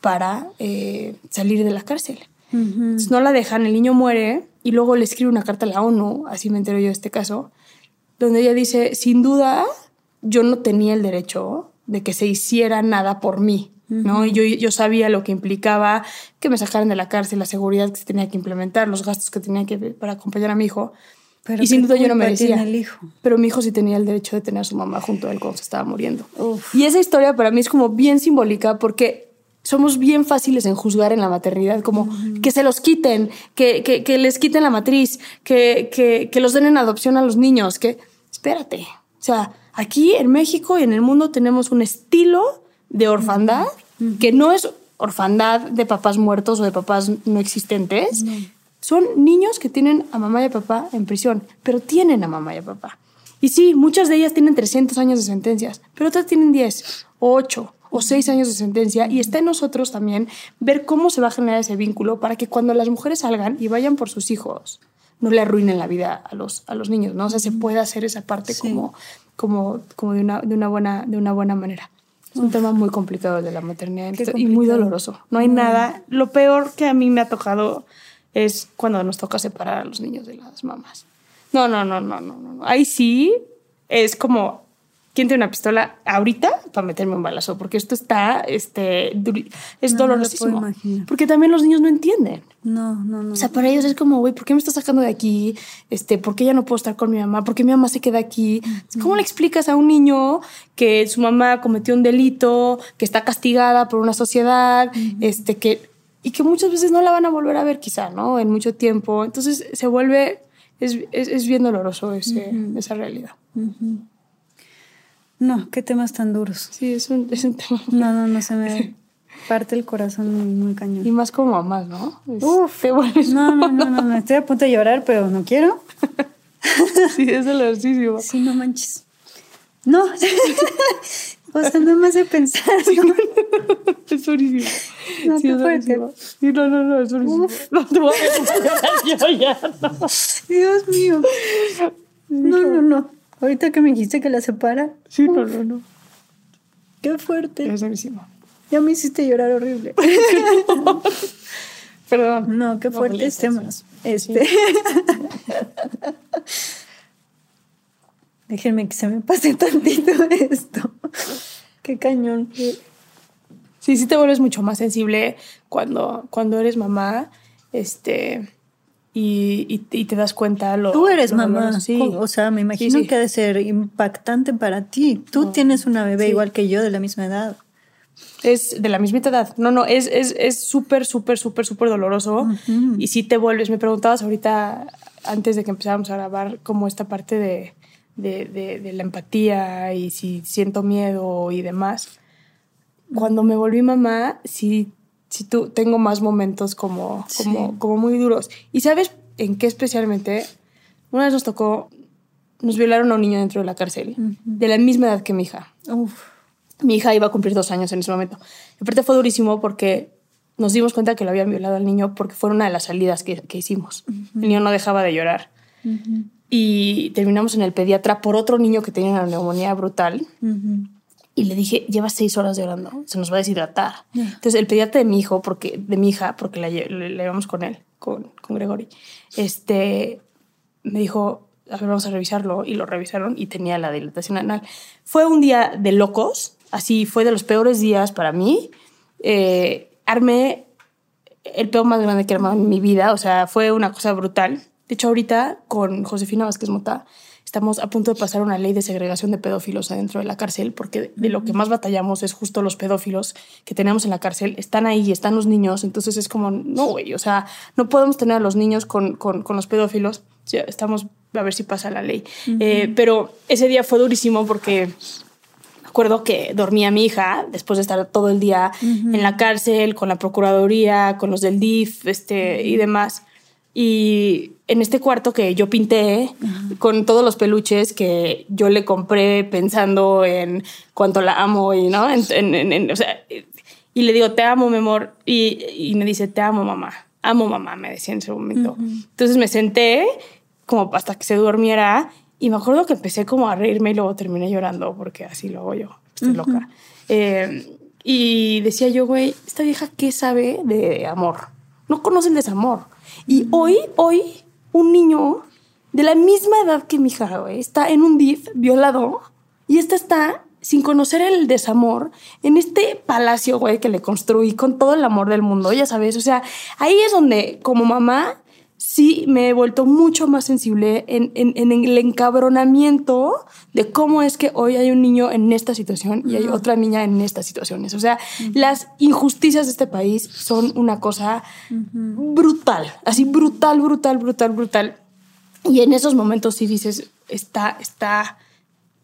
para eh, salir de la cárcel? no la dejan, el niño muere y luego le escribe una carta a la ONU, así me entero yo de este caso, donde ella dice, sin duda, yo no tenía el derecho de que se hiciera nada por mí. ¿No? Y yo, yo sabía lo que implicaba que me sacaran de la cárcel, la seguridad que se tenía que implementar, los gastos que tenía que para acompañar a mi hijo. Pero y sin duda yo no merecía. El hijo? Pero mi hijo sí tenía el derecho de tener a su mamá junto a él cuando se estaba muriendo. Y esa historia para mí es como bien simbólica porque somos bien fáciles en juzgar en la maternidad, como que se los quiten, que, que, que, les quiten la matriz, que, que, que los den en adopción a los niños, que espérate. O sea, aquí en México y en el mundo tenemos un estilo de orfandad, que no es orfandad de papás muertos o de papás no existentes. Son niños que tienen a mamá y a papá en prisión, pero tienen a mamá y a papá. Y sí, muchas de ellas tienen 300 años de sentencias, pero otras tienen 10 o 8 o 6 años de sentencia y está en nosotros también ver cómo se va a generar ese vínculo para que cuando las mujeres salgan y vayan por sus hijos, no le arruinen la vida a los, a los niños, ¿no? O sea, se puede hacer esa parte como, como, como de, una, de, una buena, de una buena manera. Es un tema muy complicado el de la maternidad y muy doloroso. No hay nada. Lo peor que a mí me ha tocado es cuando nos toca separar a los niños de las mamás. No, no, no, no, no, no. Ahí sí es como quién tiene una pistola ahorita para meterme un balazo, porque esto está, este, es dolorosísimo. porque también los niños no entienden. No, no, no. O sea, para ellos es como, güey, ¿por qué me estás sacando de aquí? Este, ¿por qué ya no puedo estar con mi mamá? ¿Por qué mi mamá se queda aquí? ¿Cómo le explicas a un niño que su mamá cometió un delito, que está castigada por una sociedad, este, que y que muchas veces no la van a volver a ver, quizá, ¿no? En mucho tiempo. Entonces se vuelve, es, es, es bien doloroso ese, esa realidad. No, qué temas tan duros. Sí, es un, es un tema. No, no, no se me parte el corazón muy, cañón. Y más como mamás, ¿no? Uf, te vuelves. No, no, no, no, no, estoy a punto de llorar, pero no quiero. sí, es dolorosísimo. Sí, no manches. No, o sea, nada más de pensar. es durísimo. No, sí, es durísimo. Sí, no, no, no, es durísimo. Uf. No te voy a yo ya. No. Dios mío. No, no, no. Ahorita que me dijiste que la separa. Sí, no, no, no. Qué fuerte. Es durísimo. Ya me hiciste llorar horrible. Perdón. No, qué fuertes temas. Este. Déjenme que se me pase tantito esto. Qué cañón. Sí, sí te vuelves mucho más sensible cuando, cuando eres mamá. Este y, y, te das cuenta lo Tú eres mamá, sí. o sea, me imagino que ha de ser impactante para ti. Tú tienes una bebé igual que yo de la misma edad. Es de la misma edad. No, no, es súper, es, súper, súper, súper doloroso. Y si te vuelves, me preguntabas ahorita, antes de que empezáramos a grabar, como esta parte de, de, de, la empatía y si siento miedo y demás. Cuando me volví mamá, sí si tú tengo más momentos como, como, como muy duros. ¿Y sabes en qué especialmente? Una vez nos tocó, nos violaron a un niño dentro de la cárcel, de la misma edad que mi hija. Mi hija iba a cumplir dos años en ese momento. Aparte fue durísimo porque nos dimos cuenta que lo habían violado al niño porque fue una de las salidas que, que hicimos. El niño no dejaba de llorar. Y terminamos en el pediatra por otro niño que tenía una neumonía brutal. Y le dije, lleva seis horas llorando, se nos va a deshidratar. Entonces el pediatra de mi hijo, porque, de mi hija, porque la, le, llevamos con él, con, con Gregory, este, me dijo, a ver, vamos a revisarlo. Y lo revisaron y tenía la dilatación anal. Fue un día de locos, así fue de los peores días para mí. Eh, armé el peor más grande que he armado en mi vida, o sea, fue una cosa brutal. De hecho, ahorita con Josefina Vázquez Mota estamos a punto de pasar una ley de segregación de pedófilos adentro de la cárcel, porque de lo que más batallamos es justo los pedófilos que tenemos en la cárcel. Están ahí, están los niños, entonces es como, no, güey, o sea, no podemos tener a los niños con, con, con los pedófilos. Estamos a ver si pasa la ley. eh, pero ese día fue durísimo porque acuerdo que dormía mi hija después de estar todo el día en la cárcel, con la Procuraduría, con los del DIF este, y demás. Y en este cuarto que yo pinté con todos los peluches que yo le compré pensando en cuánto la amo y no, en, o sea, y le digo, te amo, mi amor, y, y, me dice, te amo, mamá, amo, mamá, me decía en ese momento. Entonces me senté como hasta que se durmiera. Y me acuerdo que empecé como a reírme y luego terminé llorando porque así lo hago yo. Estoy loca. Eh, y decía yo, güey, esta vieja, ¿qué sabe de amor? No conoce el desamor. Y hoy, hoy, un niño de la misma edad que mi hija, güey, está en un DIF violado y esta está sin conocer el desamor en este palacio, güey, que le construí con todo el amor del mundo, ya sabes. O sea, ahí es donde, como mamá, sí me he vuelto mucho más sensible en, el encabronamiento de cómo es que hoy hay un niño en esta situación y hay otra niña en estas situaciones. O sea, las injusticias de este país son una cosa brutal, así brutal, brutal, brutal, brutal. Y en esos momentos sí dices, está, está,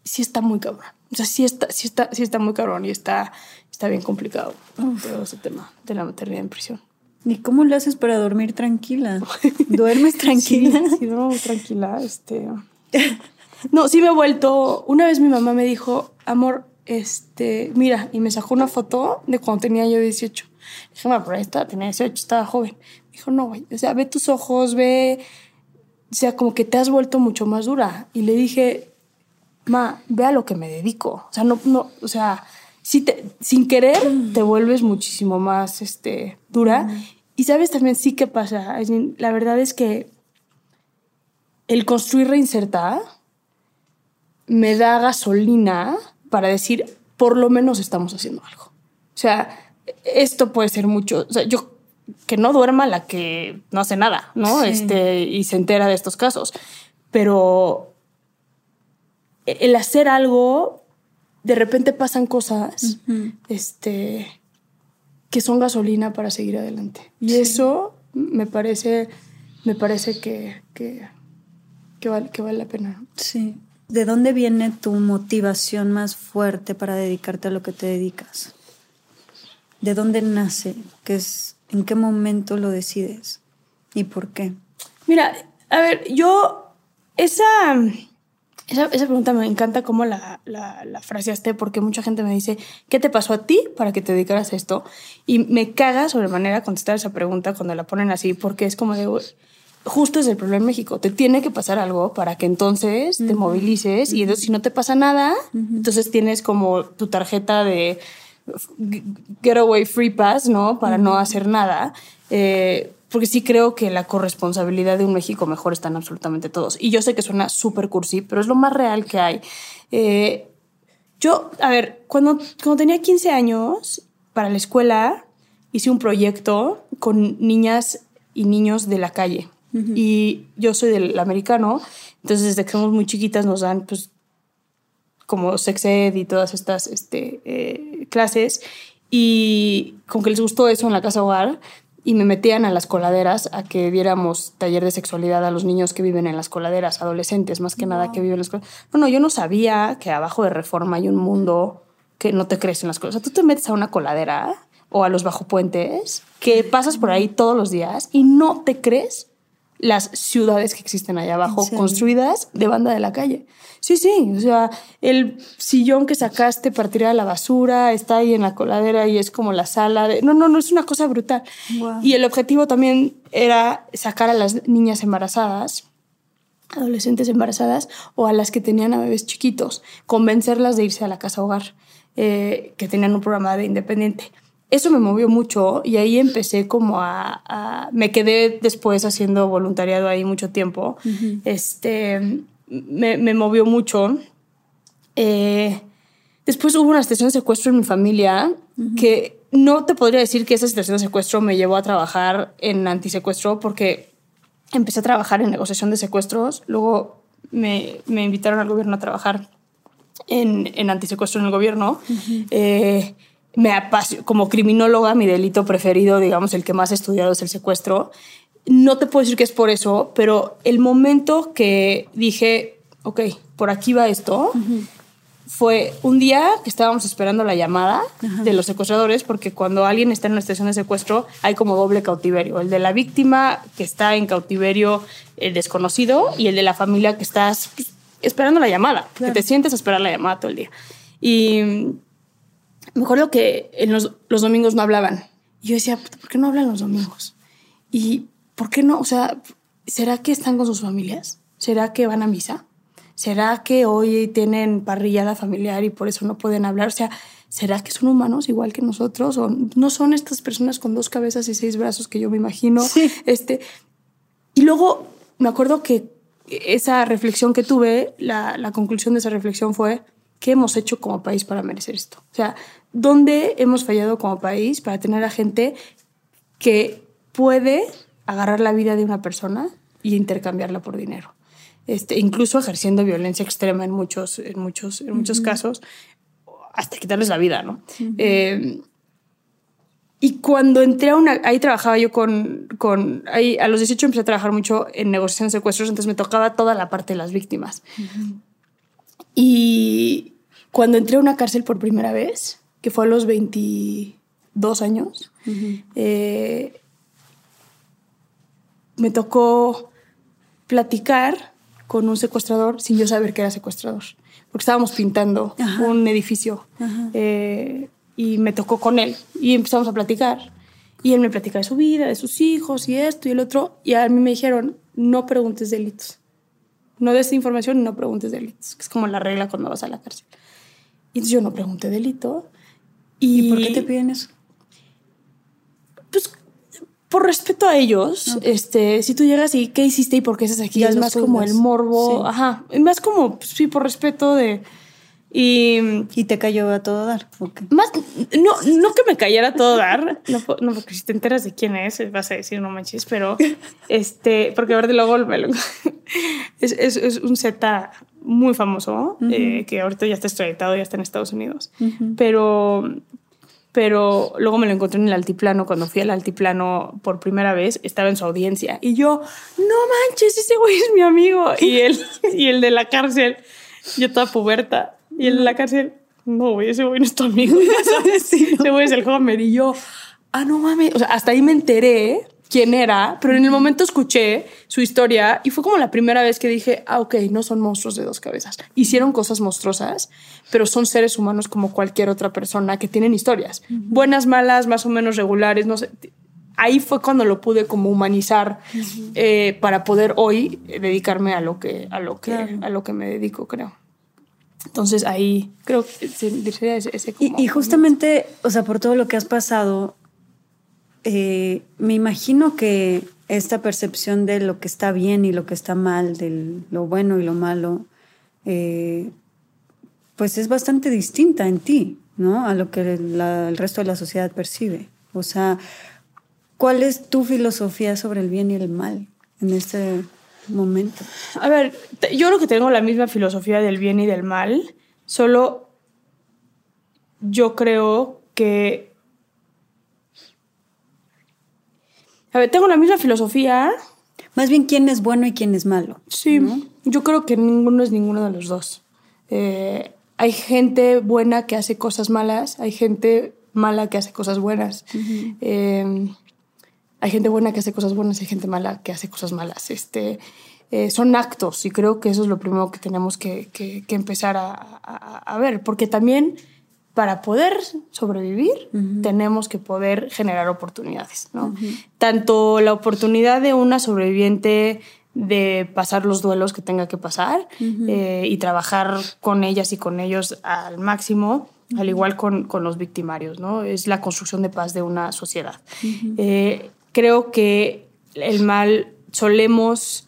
sí está muy cabrón. O sea, sí está, sí está, sí está muy cabrón y está, está bien complicado todo ese tema de la maternidad en prisión. ¿Y cómo lo haces para dormir tranquila? ¿Duermes tranquila? Sí, sí duermo tranquila. Este... No, sí me he vuelto. Una vez mi mamá me dijo, amor, este, mira, y me sacó una foto de cuando tenía yo 18. Dije, pero ahí está, tenía 18, estaba joven. dijo, no, güey, o sea, ve tus ojos, ve, o sea, como que te has vuelto mucho más dura. Y le dije, ma, ve a lo que me dedico. O sea, no, no, o sea, si te, sin querer te vuelves muchísimo más este, dura. Y sabes también sí que pasa. La verdad es que el construir reinsertar me da gasolina para decir, por lo menos estamos haciendo algo. O sea, esto puede ser mucho. O sea, yo que no duerma la que no hace nada, ¿no? Este, y se entera de estos casos. Pero el hacer algo de repente pasan cosas este, que son gasolina para seguir adelante. Y eso me parece, me parece que, que, vale, que vale la pena. Sí. ¿De dónde viene tu motivación más fuerte para dedicarte a lo que te dedicas? ¿De dónde nace? ¿Qué es, ¿En qué momento lo decides? ¿Y por qué? Mira, a ver, yo esa esa, pregunta me encanta cómo la, la, la, fraseaste, porque mucha gente me dice, ¿qué te pasó a ti para que te dedicaras a esto? Y me caga sobremanera contestar esa pregunta cuando la ponen así, porque es como de, justo es el problema en México, te tiene que pasar algo para que entonces te movilices y entonces si no te pasa nada, entonces tienes como tu tarjeta de getaway free pass, ¿no? Para no hacer nada. Eh, porque sí creo que la corresponsabilidad de un México mejor está en absolutamente todos. Y yo sé que suena súper cursi, pero es lo más real que hay. Eh, yo, a ver, cuando, cuando tenía 15 años, para la escuela, hice un proyecto con niñas y niños de la calle. Y yo soy del americano, entonces desde que somos muy chiquitas nos dan pues como sex ed y todas estas este, eh, clases y con que les gustó eso en la casa hogar, y me metían a las coladeras a que diéramos taller de sexualidad a los niños que viven en las coladeras, adolescentes más que nada que viven en las coladeras. Bueno, yo no sabía que abajo de Reforma hay un mundo que no te crees en las cosas. O sea, tú te metes a una coladera o a los bajo puentes que pasas por ahí todos los días y no te crees las ciudades que existen allá abajo, construidas de banda de la calle. Sí, sí, o sea, el sillón que sacaste para tirar la basura está ahí en la coladera y es como la sala de... No, no, no, es una cosa brutal. Y el objetivo también era sacar a las niñas embarazadas, adolescentes embarazadas o a las que tenían a bebés chiquitos, convencerlas de irse a la casa hogar, eh, que tenían un programa de independiente eso me movió mucho y ahí empecé como a, me quedé después haciendo voluntariado ahí mucho tiempo. Este, me, me movió mucho. Eh, después hubo una situación de secuestro en mi familia que no te podría decir que esa situación de secuestro me llevó a trabajar en antisecuestro porque empecé a trabajar en negociación de secuestros, luego me, me invitaron al gobierno a trabajar en, en antisecuestro en el gobierno me como criminóloga, mi delito preferido, digamos, el que más he estudiado es el secuestro. No te puedo decir que es por eso, pero el momento que dije, ok, por aquí va esto, fue un día que estábamos esperando la llamada de los secuestradores, porque cuando alguien está en una estación de secuestro hay como doble cautiverio, el de la víctima que está en cautiverio el eh, desconocido y el de la familia que estás esperando la llamada, que te sientes a esperar la llamada todo el día. Y me acuerdo que en los, domingos no hablaban. Y yo decía, ¿por qué no hablan los domingos? Y ¿por qué no? O sea, ¿será que están con sus familias? ¿Será que van a misa? ¿Será que hoy tienen parrillada familiar y por eso no pueden hablar? O sea, ¿será que son humanos igual que nosotros? ¿O no son estas personas con dos cabezas y seis brazos que yo me imagino? Este, y luego me acuerdo que esa reflexión que tuve, la, la conclusión de esa reflexión fue, ¿qué hemos hecho como país para merecer esto? O sea, ¿dónde hemos fallado como país para tener a gente que puede agarrar la vida de una persona y intercambiarla por dinero? Este, incluso ejerciendo violencia extrema en muchos, en muchos, en muchos casos, hasta quitarles la vida, ¿no? Eh, y cuando entré a una, ahí trabajaba yo con, con ahí, a los 18 empecé a trabajar mucho en negociación de secuestros, entonces me tocaba toda la parte de las víctimas. Y cuando entré a una cárcel por primera vez, que fue a los 22 años, eh, me tocó platicar con un secuestrador sin yo saber que era secuestrador, porque estábamos pintando un edificio. Eh, y me tocó con él y empezamos a platicar. Y él me platica de su vida, de sus hijos y esto y el otro. Y a mí me dijeron, no preguntes delitos. No des información y no preguntes delitos, que es como la regla cuando vas a la cárcel. Y entonces yo no pregunté delito. ¿Y, por qué te piden eso? Pues por respeto a ellos, este, si tú llegas y qué hiciste y por qué estás aquí, es más como el morbo, ajá, más como, pues, sí, por respeto de, y, y te cayó a todo dar. Más, no, no que me cayera a todo dar, no, no, porque si te enteras de quién es, vas a decir no manches, pero este, porque a ver de luego es, es, es, un Z muy famoso, eh, que ahorita ya está extraditado, ya está en Estados Unidos, pero, pero luego me lo encontré en el altiplano, cuando fui al altiplano por primera vez, estaba en su audiencia. Y yo, no manches, ese güey es mi amigo, y él, y el de la cárcel, yo toda puberta y en la cárcel, no, güey, ese güey no es tu amigo, Ese güey es el Homer. Y yo, ah, no mames. O sea, hasta ahí me enteré quién era, pero en el momento escuché su historia y fue como la primera vez que dije, ah, ok, no son monstruos de dos cabezas. Hicieron cosas monstruosas, pero son seres humanos como cualquier otra persona que tienen historias. Buenas, malas, más o menos regulares, no sé. Ahí fue cuando lo pude como humanizar eh, para poder hoy dedicarme a lo que, a lo que, a lo que me dedico, creo. Entonces ahí creo que sería ese, y, justamente, o sea, por todo lo que has pasado, eh, me imagino que esta percepción de lo que está bien y lo que está mal, de lo bueno y lo malo, eh, pues es bastante distinta en ti, ¿no? A lo que el resto de la sociedad percibe. O sea, ¿cuál es tu filosofía sobre el bien y el mal en este momento? A ver, yo creo que tengo la misma filosofía del bien y del mal, solo yo creo que... A ver, tengo la misma filosofía. Más bien quién es bueno y quién es malo. Sí, yo creo que ninguno es ninguno de los dos. Eh, hay gente buena que hace cosas malas, hay gente mala que hace cosas buenas. eh, hay gente buena que hace cosas buenas y hay gente mala que hace cosas malas. Este, eh, son actos y creo que eso es lo primero que tenemos que, que, empezar a, a, ver, porque también para poder sobrevivir tenemos que poder generar oportunidades, ¿no? Tanto la oportunidad de una sobreviviente de pasar los duelos que tenga que pasar eh, y trabajar con ellas y con ellos al máximo, al igual con, con, los victimarios, ¿no? Es la construcción de paz de una sociedad creo que el mal solemos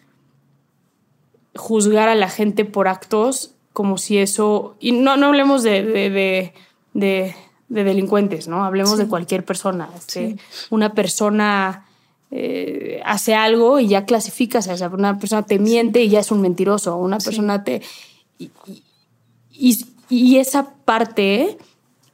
juzgar a la gente por actos como si eso, y no, no hablemos de, de, de, delincuentes, ¿no? Hablemos de cualquier persona. Este, una persona eh, hace algo y ya clasificas a esa, una persona te miente y ya es un mentiroso, una persona te... Y, y, y esa parte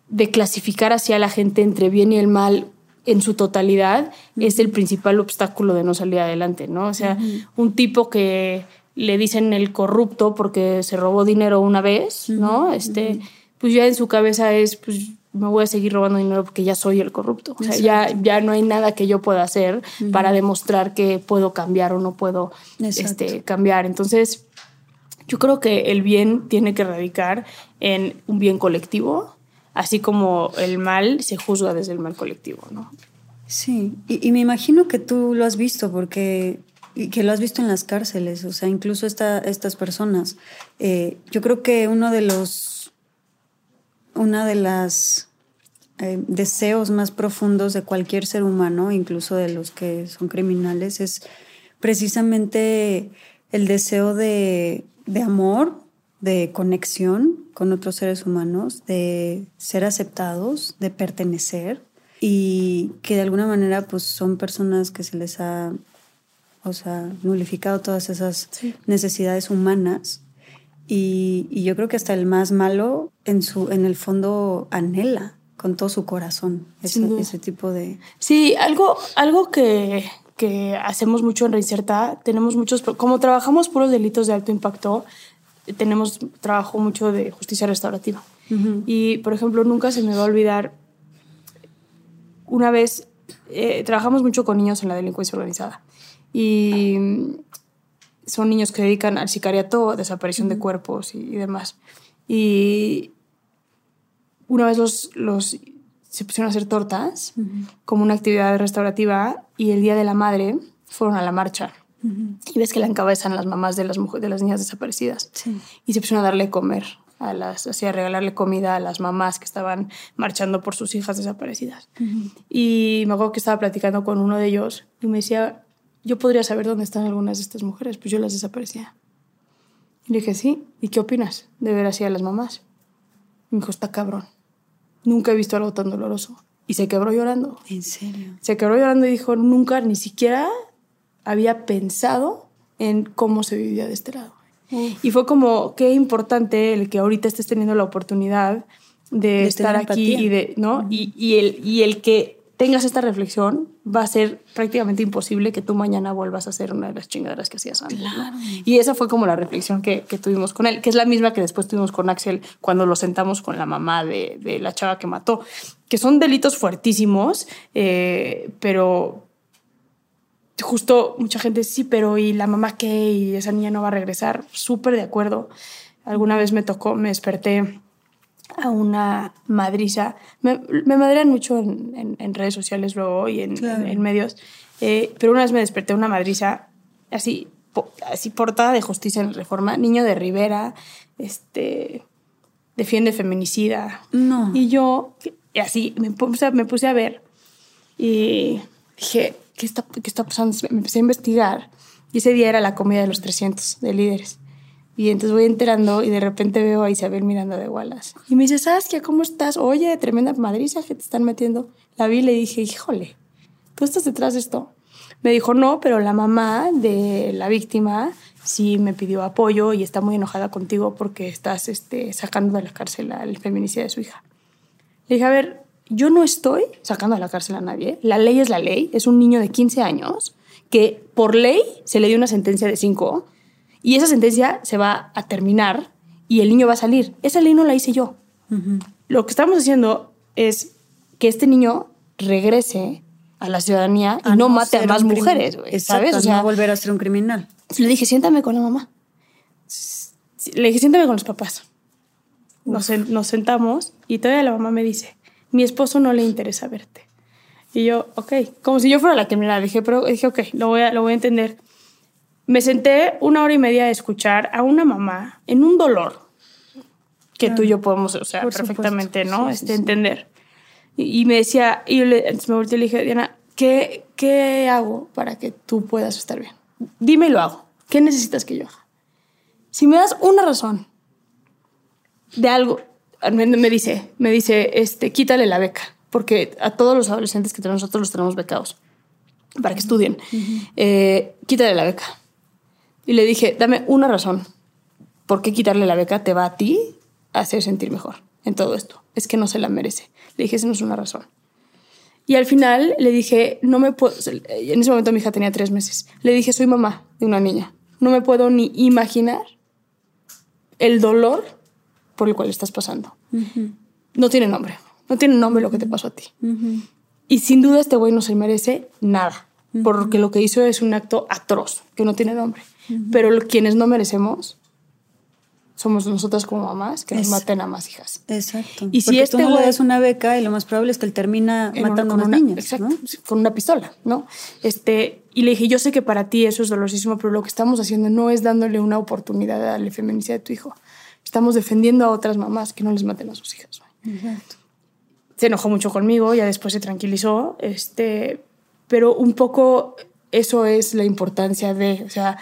de clasificar hacia la gente entre bien y el mal en su totalidad es el principal obstáculo de no salir adelante, ¿no? O sea, un tipo que le dicen el corrupto porque se robó dinero una vez, ¿no? Este, pues ya en su cabeza es, pues me voy a seguir robando dinero porque ya soy el corrupto. O sea, ya, ya no hay nada que yo pueda hacer para demostrar que puedo cambiar o no puedo este, cambiar. Entonces, yo creo que el bien tiene que radicar en un bien colectivo, así como el mal se juzga desde el mal colectivo, ¿no? Sí, y, me imagino que tú lo has visto porque y que lo has visto en las cárceles, o sea, incluso esta, estas personas. Eh, yo creo que uno de los, una de las eh, deseos más profundos de cualquier ser humano, incluso de los que son criminales, es precisamente el deseo de, de amor, de conexión con otros seres humanos, de ser aceptados, de pertenecer y que de alguna manera pues son personas que se les ha o sea, nulificado todas esas necesidades humanas. Y, yo creo que hasta el más malo en, su, en el fondo anhela con todo su corazón ese, ese tipo de... Sí, algo, algo que, que hacemos mucho en Reinserta, tenemos muchos, como trabajamos puros delitos de alto impacto, tenemos trabajo mucho de justicia restaurativa. Y, por ejemplo, nunca se me va a olvidar, una vez eh, trabajamos mucho con niños en la delincuencia organizada y son niños que se dedican al sicariato, desaparición de cuerpos y, demás. Y una vez los, los se pusieron a hacer tortas como una actividad restaurativa y el Día de la Madre fueron a la marcha. Y ves que la encabezan las mamás de las, mujeres, de las niñas desaparecidas. Y se pusieron a darle comer, a las, así a regalarle comida a las mamás que estaban marchando por sus hijas desaparecidas. Y me acuerdo que estaba platicando con uno de ellos y me decía, yo podría saber dónde están algunas de estas mujeres, pues yo las desaparecía. Y le dije, sí, ¿y qué opinas de ver así a las mamás? Y me dijo, está cabrón. Nunca he visto algo tan doloroso. Y se quebró llorando. ¿En serio? Se quebró llorando y dijo, nunca ni siquiera había pensado en cómo se vivía de este lado. Y fue como, qué importante el que ahorita estés teniendo la oportunidad de, estar aquí y de, ¿no? y, y, el, y el que tengas esta reflexión, va a ser prácticamente imposible que tú mañana vuelvas a hacer una de las chingaderas que hacías antes. Y esa fue como la reflexión que, que, tuvimos con él, que es la misma que después tuvimos con Axel cuando lo sentamos con la mamá de, de la chava que mató, que son delitos fuertísimos, eh, pero justo mucha gente sí, pero ¿y la mamá qué? ¿Y esa niña no va a regresar? Súper de acuerdo. Alguna vez me tocó, me desperté a una madriza. Me, me madrean mucho en, en, redes sociales luego y en, en medios, eh, pero una vez me desperté una madriza así, así portada de justicia en reforma, niño de Rivera, este, defiende feminicida. No. Y yo, y así, me puse, me puse a ver y dije, ¿qué está, ¿qué está pasando? Me empecé a investigar y ese día era la comida de los 300 de líderes. Y entonces voy enterando y de repente veo a Isabel mirando de Wallace. Y me dice, Saskia, ¿cómo estás? Oye, tremenda madriza que te están metiendo. La vi y le dije, híjole, ¿tú estás detrás de esto? Me dijo, no, pero la mamá de la víctima sí me pidió apoyo y está muy enojada contigo porque estás este, sacando de la cárcel al feminicidio de su hija. Le dije, a ver, yo no estoy sacando de la cárcel a nadie. La ley es la ley. Es un niño de 15 años que por ley se le dio una sentencia de 5 y esa sentencia se va a terminar y el niño va a salir. Esa ley no la hice yo. Lo que estamos haciendo es que este niño regrese a la ciudadanía y no, mate a más mujeres, ¿sabes? O sea, no volver a ser un criminal. Le dije, siéntame con la mamá. Le dije, siéntame con los papás. Nos, nos, sentamos y todavía la mamá me dice, mi esposo no le interesa verte. Y yo, ok, como si yo fuera la criminal. Dije, pero dije, ok, lo voy a, lo voy a entender. Me senté una hora y media a escuchar a una mamá en un dolor que tú y yo podemos, o sea, perfectamente, ¿no? este, entender. Y, me decía, y yo le, me volteé y le dije, Diana, ¿qué, ¿qué hago para que tú puedas estar bien? Dime y lo hago. ¿Qué necesitas que yo haga? Si me das una razón de algo, me, dice, me dice, este, quítale la beca, porque a todos los adolescentes que tenemos nosotros los tenemos becados para que estudien. Eh, quítale la beca. Y le dije, dame una razón. ¿Por qué quitarle la beca te va a ti a hacer sentir mejor en todo esto? Es que no se la merece. Le dije, esa no es una razón. Y al final le dije, no me puedo. En ese momento mi hija tenía tres meses. Le dije, soy mamá de una niña. No me puedo ni imaginar el dolor por el cual estás pasando. No tiene nombre. No tiene nombre lo que te pasó a ti. Y sin duda este güey no se merece nada. Porque lo que hizo es un acto atroz, que no tiene nombre. Pero quienes no merecemos somos nosotras como mamás que nos maten a más hijas. Exacto. Y si este tú no le das una beca y lo más probable es que él termina matando a unos niños, exacto, con una pistola, ¿no? Este, y le dije, yo sé que para ti eso es dolorosísimo, pero lo que estamos haciendo no es dándole una oportunidad a darle feminicidad a tu hijo. Estamos defendiendo a otras mamás que no les maten a sus hijas. Exacto. Se enojó mucho conmigo, ya después se tranquilizó, este, pero un poco eso es la importancia de, o sea,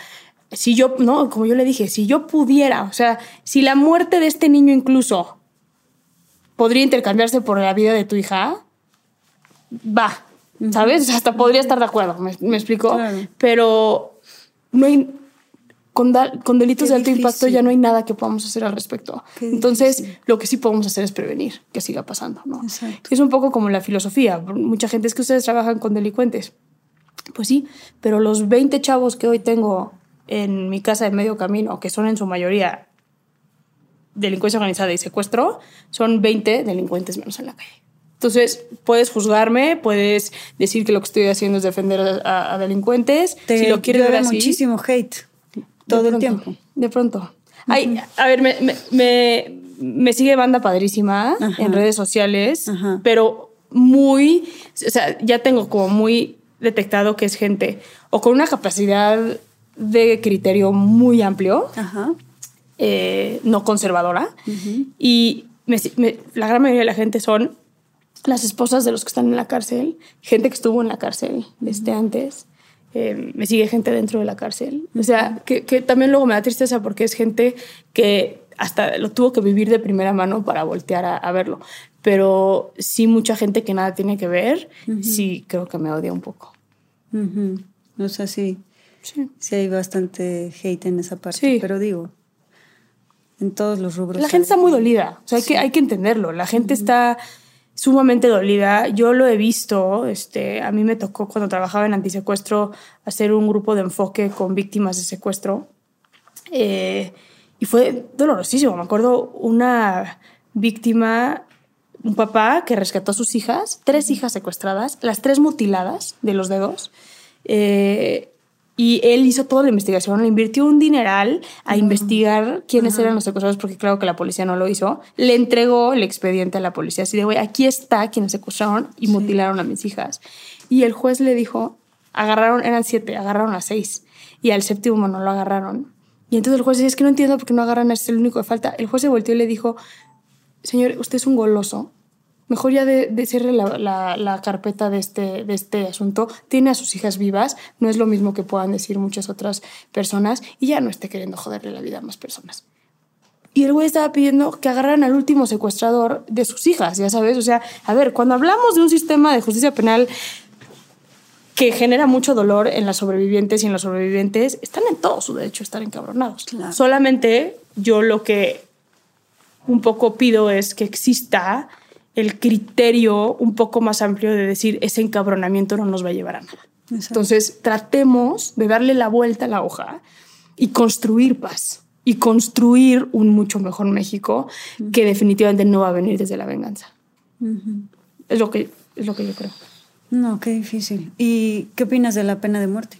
si yo, no, como yo le dije, si yo pudiera, o sea, si la muerte de este niño incluso podría intercambiarse por la vida de tu hija, va, ¿sabes? Hasta podría estar de acuerdo, me, me explico. Pero no hay, con, con delitos de alto impacto ya no hay nada que podamos hacer al respecto. Entonces, lo que sí podemos hacer es prevenir que siga pasando, ¿no? Es un poco como la filosofía. Mucha gente es que ustedes trabajan con delincuentes. Pues sí, pero los 20 chavos que hoy tengo en mi casa de medio camino, que son en su mayoría delincuencia organizada y secuestro, son 20 delincuentes menos en la calle. Entonces, puedes juzgarme, puedes decir que lo que estoy haciendo es defender a, delincuentes. Te si lo quieres ver muchísimo hate todo el tiempo. De pronto. a ver, me, me, sigue banda padrísima en redes sociales, pero muy, o sea, ya tengo como muy detectado que es gente o con una capacidad de criterio muy amplio, eh, no conservadora, y la gran mayoría de la gente son las esposas de los que están en la cárcel, gente que estuvo en la cárcel desde antes. Eh, me sigue gente dentro de la cárcel. O sea, que, también luego me da tristeza porque es gente que hasta lo tuvo que vivir de primera mano para voltear a, verlo. Pero sí mucha gente que nada tiene que ver, sí creo que me odia un poco. O sea, sí, sí. Sí hay bastante hate en esa parte. Pero digo, en todos los rubros. La gente está muy dolida. O sea, hay, que, hay que entenderlo. La gente está sumamente dolida. Yo lo he visto, este, a mí me tocó cuando trabajaba en antisecuestro hacer un grupo de enfoque con víctimas de secuestro eh, y fue dolorosísimo. Me acuerdo una víctima, un papá que rescató a sus hijas, tres hijas secuestradas, las tres mutiladas de los dedos. Eh, y él hizo toda la investigación, le invirtió un dineral a investigar quiénes eran los secuestradores, porque claro que la policía no lo hizo. Le entregó el expediente a la policía, así de, güey, aquí está quienes secuestraron y mutilaron a mis hijas. Y el juez le dijo, agarraron, eran siete, agarraron a seis. Y al séptimo no lo agarraron. Y entonces el juez dice, es que no entiendo por qué no agarran a este, el único que falta. El juez se volteó y le dijo, señor, usted es un goloso mejor ya de, de la, la, carpeta de este, de este asunto, tiene a sus hijas vivas, no es lo mismo que puedan decir muchas otras personas y ya no esté queriendo joderle la vida a más personas. Y el güey estaba pidiendo que agarraran al último secuestrador de sus hijas, ya sabes, o sea, a ver, cuando hablamos de un sistema de justicia penal que genera mucho dolor en las sobrevivientes y en los sobrevivientes, están en todo su derecho a estar encabronados. Solamente yo lo que un poco pido es que exista el criterio un poco más amplio de decir ese encabronamiento no nos va a llevar a nada. Entonces, tratemos de darle la vuelta a la hoja y construir paz y construir un mucho mejor México que definitivamente no va a venir desde la venganza. es, lo que, es lo que yo creo. No, qué difícil. ¿Y qué opinas de la pena de muerte?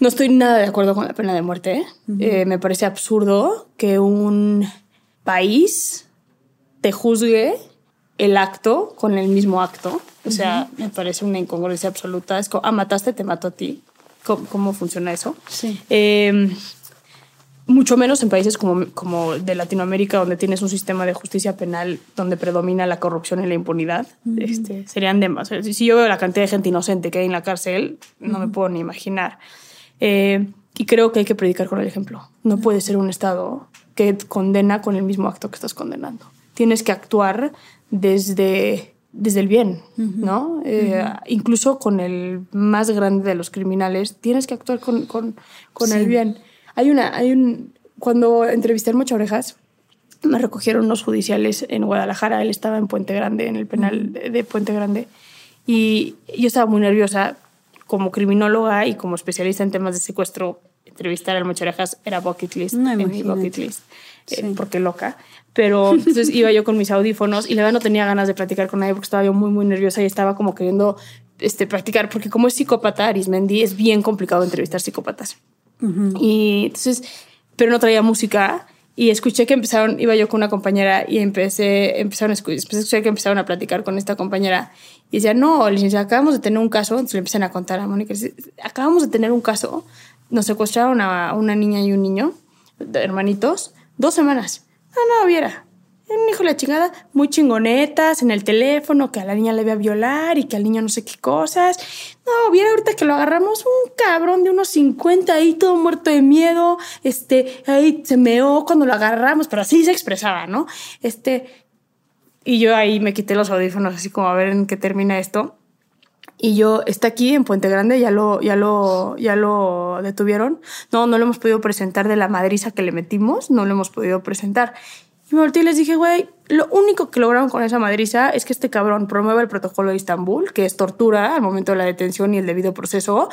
No estoy nada de acuerdo con la pena de muerte. Eh, me parece absurdo que un país te juzgue el acto con el mismo acto. O sea, me parece una incongruencia absoluta. Es como, ah, mataste, te mato a ti. ¿Cómo, funciona eso? Sí. Em, mucho menos en países como, como de Latinoamérica, donde tienes un sistema de justicia penal donde predomina la corrupción y la impunidad. este, serían demás. Si yo veo la cantidad de gente inocente que hay en la cárcel, no me puedo ni imaginar. Eh, y creo que hay que predicar con el ejemplo. No puede ser un Estado que condena con el mismo acto que estás condenando. Tienes que actuar desde, desde el bien, ¿no? Eh, incluso con el más grande de los criminales, tienes que actuar con, con, con el bien. Hay una, hay un, cuando entrevisté a Mucha Orejas, me recogieron unos judiciales en Guadalajara, él estaba en Puente Grande, en el penal de, Puente Grande, y yo estaba muy nerviosa como criminóloga y como especialista en temas de secuestro, entrevistar a Mucha Orejas era bucket list, no, en mi bucket list, eh, porque loca. Pero entonces iba yo con mis audífonos y la verdad no tenía ganas de platicar con nadie porque estaba yo muy, muy nerviosa y estaba como queriendo este, practicar, porque como es psicópata, Arismendi, es bien complicado entrevistar psicópatas. Y entonces, pero no traía música y escuché que empezaron, iba yo con una compañera y empecé, empezaron a escuchar, empecé a escuchar que empezaron a platicar con esta compañera y decía, no, licenciada, acabamos de tener un caso, entonces le empiezan a contar a Mónica, acabamos de tener un caso, nos secuestraron a una niña y un niño, hermanitos, dos semanas. No, no, viera, un hijo de la chingada, muy chingonetas en el teléfono, que a la niña le iba a violar y que al niño no sé qué cosas. No, viera ahorita que lo agarramos, un cabrón de unos 50 ahí, todo muerto de miedo. Este, ahí se meó cuando lo agarramos, pero así se expresaba, ¿no? Este, y yo ahí me quité los audífonos, así como a ver en qué termina esto. Y yo, está aquí en Puente Grande, ya lo, ya lo, ya lo detuvieron. No, no lo hemos podido presentar de la madriza que le metimos, no lo hemos podido presentar. Y me volteé y les dije, güey, lo único que lograron con esa madriza es que este cabrón promueva el protocolo de Istambul, que es tortura al momento de la detención y el debido proceso,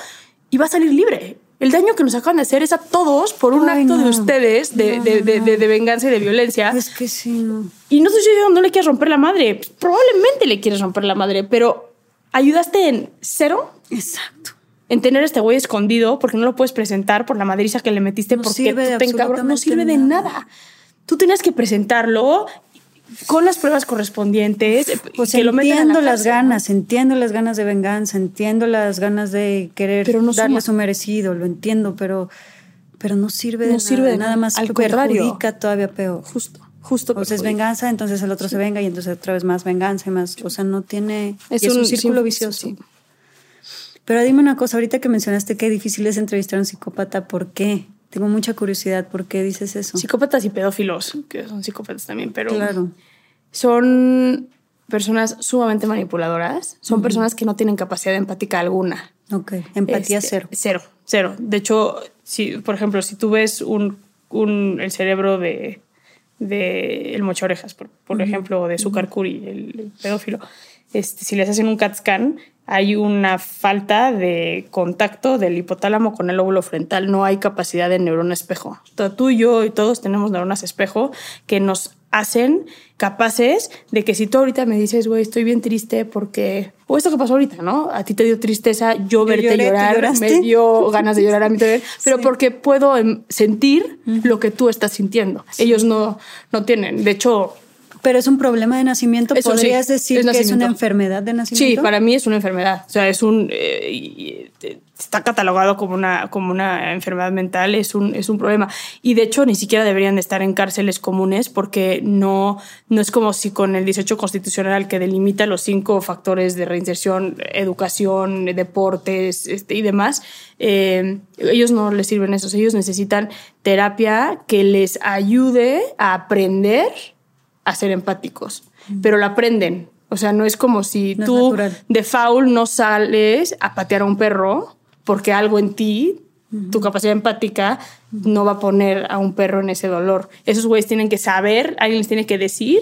y va a salir libre. El daño que nos acaban de hacer es a todos por un acto de ustedes de, de, de, de, venganza y de violencia. Es que sí, no. Y no estoy diciendo no le quieres romper la madre. Probablemente le quieres romper la madre, pero ayudaste en cero. Exacto. En tener este güey escondido porque no lo puedes presentar por la madriza que le metiste No porque tú te encabron- No sirve de nada. nada. Tú tenías que presentarlo con las pruebas correspondientes. Pues que lo metan a la entiendo las ganas, entiendo las ganas de venganza, entiendo las ganas de querer Pero no darle suma. su merecido, lo entiendo, pero, pero no sirve de sirve de nada, nada. más Al contrario. perjudica todavía peor. Justo, justo. O sea, es perjudica. venganza, entonces el otro se venga y entonces otra vez más venganza y más. O sea, no tiene. Es un, un- círculo sí, vicioso. sí. Pero dime una cosa, ahorita que mencionaste que difícil es entrevistar a un psicópata, ¿por qué? Tengo mucha curiosidad, ¿por qué dices eso? Psicópatas y pedófilos, que son psicópatas también, pero Claro. son personas sumamente manipuladoras, son personas que no tienen capacidad empática alguna. Ok, empatía Este, cero. Cero, cero. De hecho, si, por ejemplo, si tú ves un, un- el cerebro de, de el mocho orejas, por, por ejemplo, o de Zucker Curi, el, pedófilo, este, si les hacen un CAT scan, hay una falta de contacto del hipotálamo con el lóbulo frontal. No hay capacidad de neurona espejo. Tú tú y yo y todos tenemos neuronas espejo que nos hacen capaces de que si tú ahorita me dices, güey, estoy bien triste porque... O esto que pasó ahorita, ¿no? A ti te dio tristeza, yo verte lloré, ¿tú llorar, me dio ganas de llorar a mí también, pero porque puedo em, sentir lo que tú estás sintiendo. Ellos no, no tienen. De hecho, Pero es un problema de nacimiento. Eso sí, ¿Podrías decir es que es una enfermedad de nacimiento? Sí, para mí es una enfermedad. O sea, es un. eh, y- está catalogado como una, como una enfermedad mental, es un, es un problema. Y de hecho, ni siquiera deberían de estar en cárceles comunes porque no, no es como si con el 18 constitucional que delimita los cinco factores de reinserción, educación, deportes este, y demás, eh, ellos no les sirven esos. Ellos necesitan terapia que les ayude a aprender a ser empáticos, pero lo aprenden. O sea, no es como si No tú de foul no sales a patear a un perro porque algo en ti, tu capacidad empática, no va a poner a un perro en ese dolor. Esos güeyes tienen que saber, alguien les tiene que decir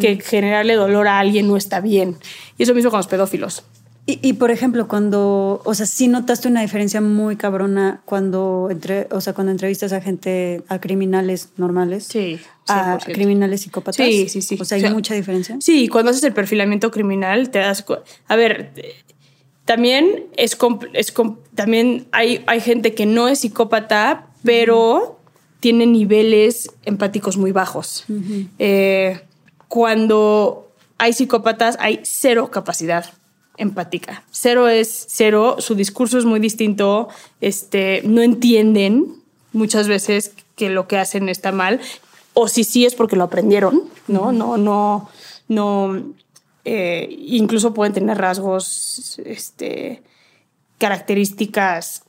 que generarle dolor a alguien no está bien. Y eso mismo con los pedófilos. Y, y, por ejemplo, cuando, o sea, sí notaste una diferencia muy cabrona cuando, entre, o sea, cuando entrevistas a gente, a criminales normales, Sí, a 100%. criminales psicópatas. Sí, sí, sí. O sea, hay O sea, mucha diferencia. Sí, cuando haces el perfilamiento criminal te das A ver, también es, es com- también hay, hay gente que no es psicópata, pero tiene niveles empáticos muy bajos. Eh, cuando hay psicópatas hay cero capacidad empática. Cero es cero, su discurso es muy distinto, este, no entienden muchas veces que lo que hacen está mal, o si sí es porque lo aprendieron, ¿no? No, no, no. eh, incluso pueden tener rasgos, este, características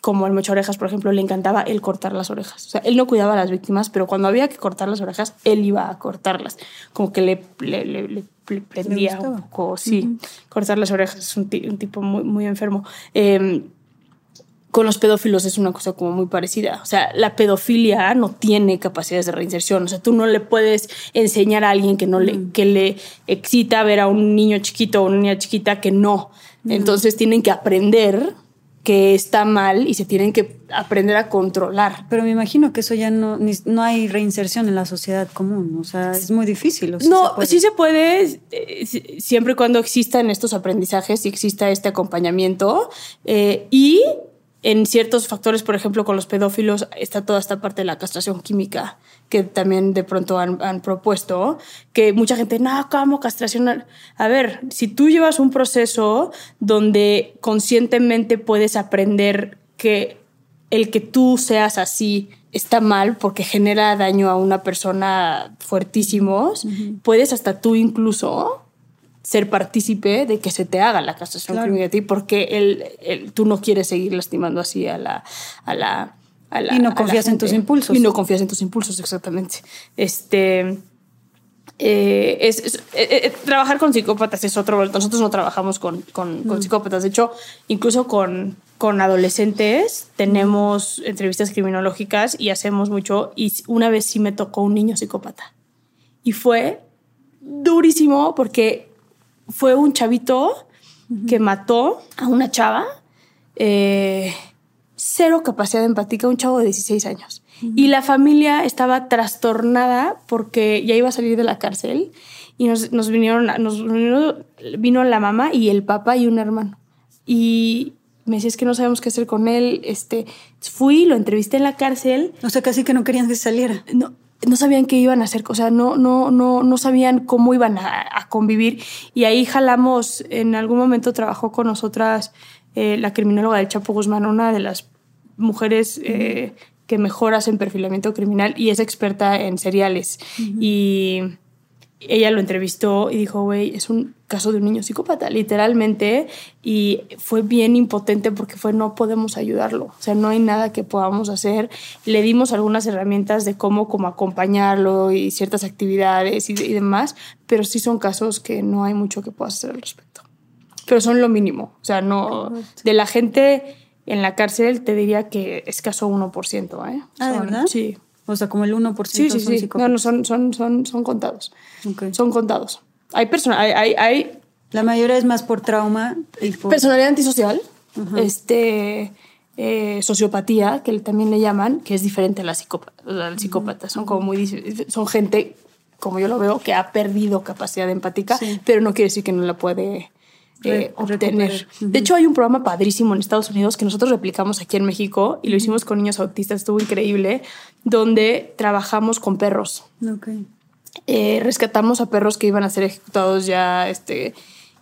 como el Mocho Orejas, por ejemplo, le encantaba el cortar las orejas. O sea, él no cuidaba a las víctimas, pero cuando había que cortar las orejas, él iba a cortarlas. Como que le, le, le- le- prendía un poco, sí. Cortar las orejas es un, un tipo muy, muy enfermo. Eh, con los pedófilos es una cosa como muy parecida. O sea, la pedofilia no tiene capacidades de reinserción. O sea, tú no le puedes enseñar a alguien que no le, que le excita ver a un niño chiquito o una niña chiquita que no. Entonces tienen que aprender que está mal y se tienen que aprender a controlar. Pero me imagino que eso ya no, ni- no hay reinserción en la sociedad común. O sea, es muy difícil. o no, se sí se puede, eh, si- siempre y cuando existan estos aprendizajes y exista este acompañamiento. eh, y en ciertos factores, por ejemplo, con los pedófilos, está toda esta parte de la castración química que también de pronto han, han propuesto, que mucha gente, no, ¿cómo castración? A ver, si tú llevas un proceso donde conscientemente puedes aprender que el que tú seas así está mal porque genera daño a una persona fuertísimos, puedes hasta tú incluso ser partícipe de que se te haga la castración química a ti porque el, tú no quieres seguir lastimando así a la... A la, a la y no confías en tus impulsos. Y no confías en tus impulsos, exactamente. Este... Eh, es, eh, eh, trabajar con psicópatas es otro. Nosotros no trabajamos con, con, con mm. psicópatas. De hecho, incluso con, con adolescentes tenemos entrevistas criminológicas y hacemos mucho. Y una vez sí me tocó un niño psicópata. Y fue durísimo porque fue un chavito que mató a una chava, eh, cero capacidad empática, un chavo de 16 años. Y la familia estaba trastornada porque ya iba a salir de la cárcel y nos, nos vinieron, nos vino, la mamá y el papá y un hermano. Y me decía, es que no sabemos qué hacer con él. Este, fui, lo entrevisté en la cárcel. O sea, casi que no querían que saliera. No, no sabían qué iban a hacer, o sea, no, no, no, no sabían cómo iban a, convivir. Y ahí jalamos, en algún momento trabajó con nosotras eh, la criminóloga del Chapo Guzmán, una de las mujeres eh, que mejor hacen perfilamiento criminal y es experta en seriales. Y ella lo entrevistó y dijo, güey, es un caso de un niño psicópata, literalmente, y fue bien impotente porque fue, no podemos ayudarlo, o sea, no hay nada que podamos hacer. Le dimos algunas herramientas de cómo, cómo acompañarlo y ciertas actividades y, demás, pero sí son casos que no hay mucho que puedas hacer al respecto. Pero son lo mínimo, o sea, no, de la gente en la cárcel te diría que es caso 1%, ¿eh? Ah, ¿de verdad? Sí. O sea, como el 1% sí, sí, son sí. No, no, son, son, son, son contados. Son contados. Hay personas, hay, hay, La mayoría es más por trauma. Y por... Personalidad antisocial, este, eh, sociopatía, que también le llaman, que es diferente a la psicópata. Son como muy... Son gente, como yo lo veo, que ha perdido capacidad empática, pero no quiere decir que no la puede eh, obtener. De hecho, hay un programa padrísimo en Estados Unidos que nosotros replicamos aquí en México y lo hicimos con niños autistas, estuvo increíble, donde trabajamos con perros. Eh, rescatamos a perros que iban a ser ejecutados ya, este,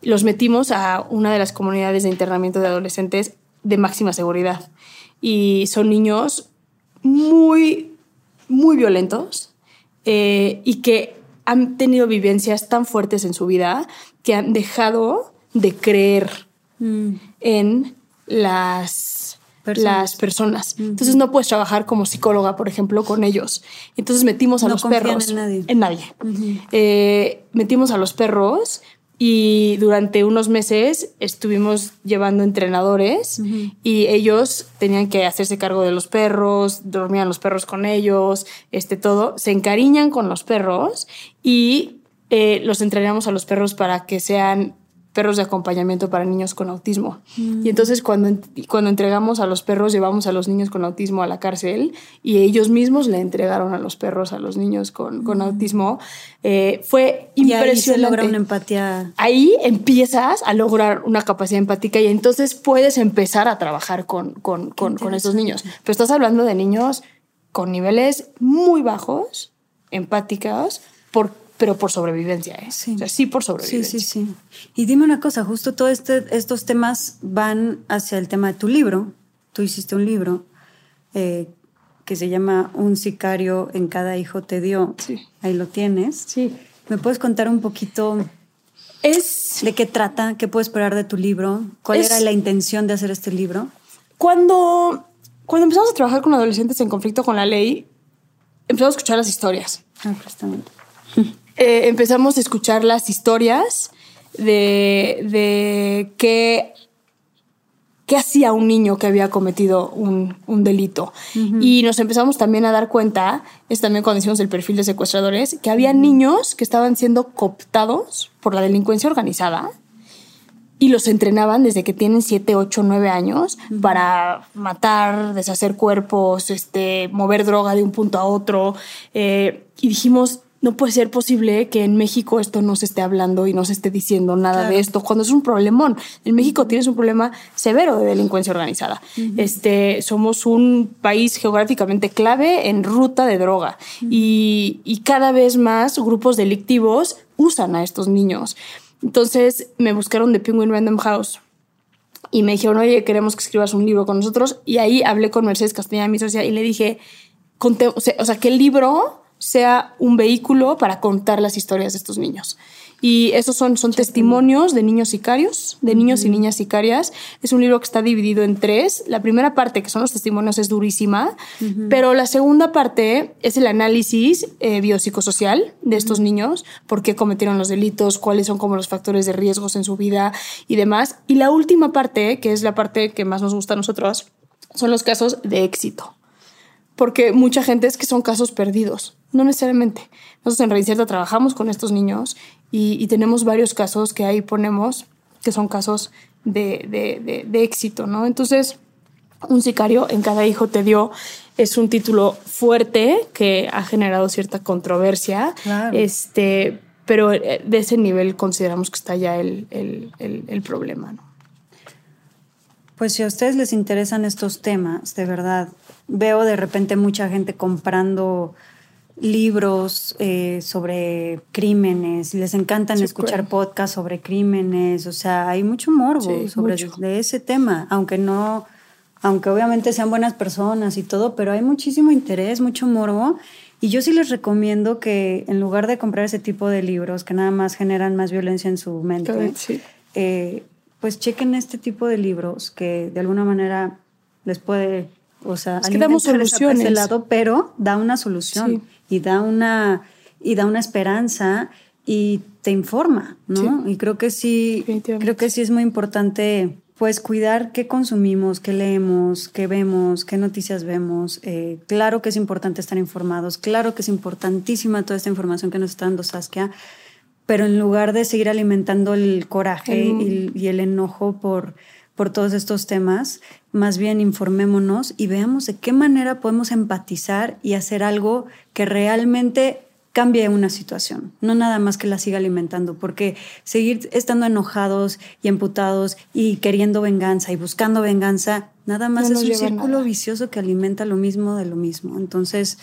los metimos a una de las comunidades de internamiento de adolescentes de máxima seguridad. Y son niños muy, muy violentos eh, y que han tenido vivencias tan fuertes en su vida que han dejado de creer mm. en las personas. las personas. Entonces no puedes trabajar como psicóloga, por ejemplo, con ellos. Entonces metimos a los perros. En nadie. En nadie. Eh, metimos a los perros y durante unos meses estuvimos llevando entrenadores y ellos tenían que hacerse cargo de los perros, dormían los perros con ellos, este todo. Se encariñan con los perros y eh, los entrenamos a los perros para que sean perros de acompañamiento para niños con autismo. Mm. Y entonces cuando, cuando entregamos a los perros, llevamos a los niños con autismo a la cárcel y ellos mismos le entregaron a los perros a los niños con, con mm. autismo. Eh, fue impresionante. ahí se logra una empatía. Ahí empiezas a lograr una capacidad empática y entonces puedes empezar a trabajar con, con, con, con esos niños. Pero estás hablando de niños con niveles muy bajos, empáticos, por pero por sobrevivencia, ¿eh? Sí. O sea, sí por sobrevivencia. Sí, sí, sí. Y dime una cosa, justo todos este, estos temas van hacia el tema de tu libro. Tú hiciste un libro eh, que se llama Un sicario en cada hijo te dio. Sí. Ahí lo tienes. Sí. ¿Me puedes contar un poquito es, de qué trata? ¿Qué puedo esperar de tu libro? ¿Cuál era la intención de hacer este libro? Cuando, cuando empezamos a trabajar con adolescentes en conflicto con la ley, empezamos a escuchar las historias. Ah, justamente. Eh, empezamos a escuchar las historias de, de qué, qué hacía un niño que había cometido un, delito. Y nos empezamos también a dar cuenta, es también cuando hicimos el perfil de secuestradores, que había niños que estaban siendo cooptados por la delincuencia organizada y los entrenaban desde que tienen 7, 8, 9 años para matar, deshacer cuerpos, este, mover droga de un punto a otro. Eh, y dijimos, no puede ser posible que en México esto no se esté hablando y no se esté diciendo nada de esto, cuando es un problemón. En México tienes un problema severo de delincuencia organizada. este, somos un país geográficamente clave en ruta de droga y, y cada vez más grupos delictivos usan a estos niños. Entonces me buscaron de Penguin Random House y me dijeron, oye, queremos que escribas un libro con nosotros. Y ahí hablé con Mercedes Castañeda, mi socia, y le dije, o sea, el libro sea un vehículo para contar las historias de estos niños. Y esos son, son testimonios de niños sicarios, de niños y niñas sicarias. Es un libro que está dividido en tres. La primera parte, que son los testimonios, es durísima, pero la segunda parte es el análisis eh, biopsicosocial de estos niños, por qué cometieron los delitos, cuáles son como los factores de riesgos en su vida y demás. Y la última parte, que es la parte que más nos gusta a nosotros, son los casos de éxito. Porque mucha gente es que son casos perdidos no necesariamente. Nosotros en Reincierta trabajamos con estos niños y, tenemos varios casos que ahí ponemos que son casos de, éxito, ¿no? Entonces, un sicario en cada hijo te dio es un título fuerte que ha generado cierta controversia, este, pero eh, de ese nivel consideramos que está ya el, el problema, ¿no? Pues si a ustedes les interesan estos temas, de verdad, veo de repente mucha gente comprando libros eh, sobre crímenes, les encantan escuchar podcasts sobre crímenes, o sea, hay mucho morbo sobre De ese tema, aunque no, aunque obviamente sean buenas personas y todo, pero hay muchísimo interés, mucho morbo. Y yo sí les recomiendo que en lugar de comprar ese tipo de libros que nada más generan más violencia en su mente, eh, pues chequen este tipo de libros que de alguna manera les puede, o sea, es que damos soluciones. Ese lado, pero da una solución y da una, y da una esperanza y te informa, ¿no? Y creo que sí, creo que sí es muy importante pues cuidar qué consumimos, qué leemos, qué vemos, qué noticias vemos. Eh, claro que es importante estar informados, claro que es importantísima toda esta información que nos está dando Saskia, pero en lugar de seguir alimentando el coraje y, y, el enojo por, por todos estos temas, más bien informémonos y veamos de qué manera podemos empatizar y hacer algo que realmente cambie una situación, no nada más que la siga alimentando, porque seguir estando enojados y emputados y queriendo venganza y buscando venganza, nada más es un círculo vicioso que alimenta lo mismo de lo mismo. Entonces,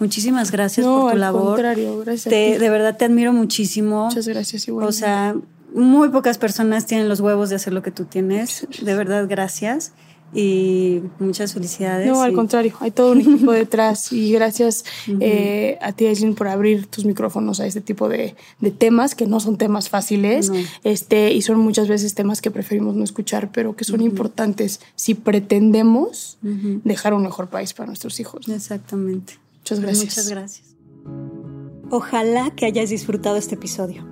muchísimas gracias por tu labor. Contrario, gracias. de verdad te admiro muchísimo. Muchas gracias, igual. O sea, muy pocas personas tienen los huevos de hacer lo que tú tienes. De verdad, gracias. Y muchas felicidades. No, al contrario, hay todo un equipo detrás y gracias eh, a ti, Aislinn, por abrir tus micrófonos a este tipo de, temas que no son temas fáciles este, y son muchas veces temas que preferimos no escuchar, pero que son importantes si pretendemos dejar un mejor país para nuestros hijos. Exactamente. Muchas gracias. Muchas gracias. Ojalá que hayas disfrutado este episodio.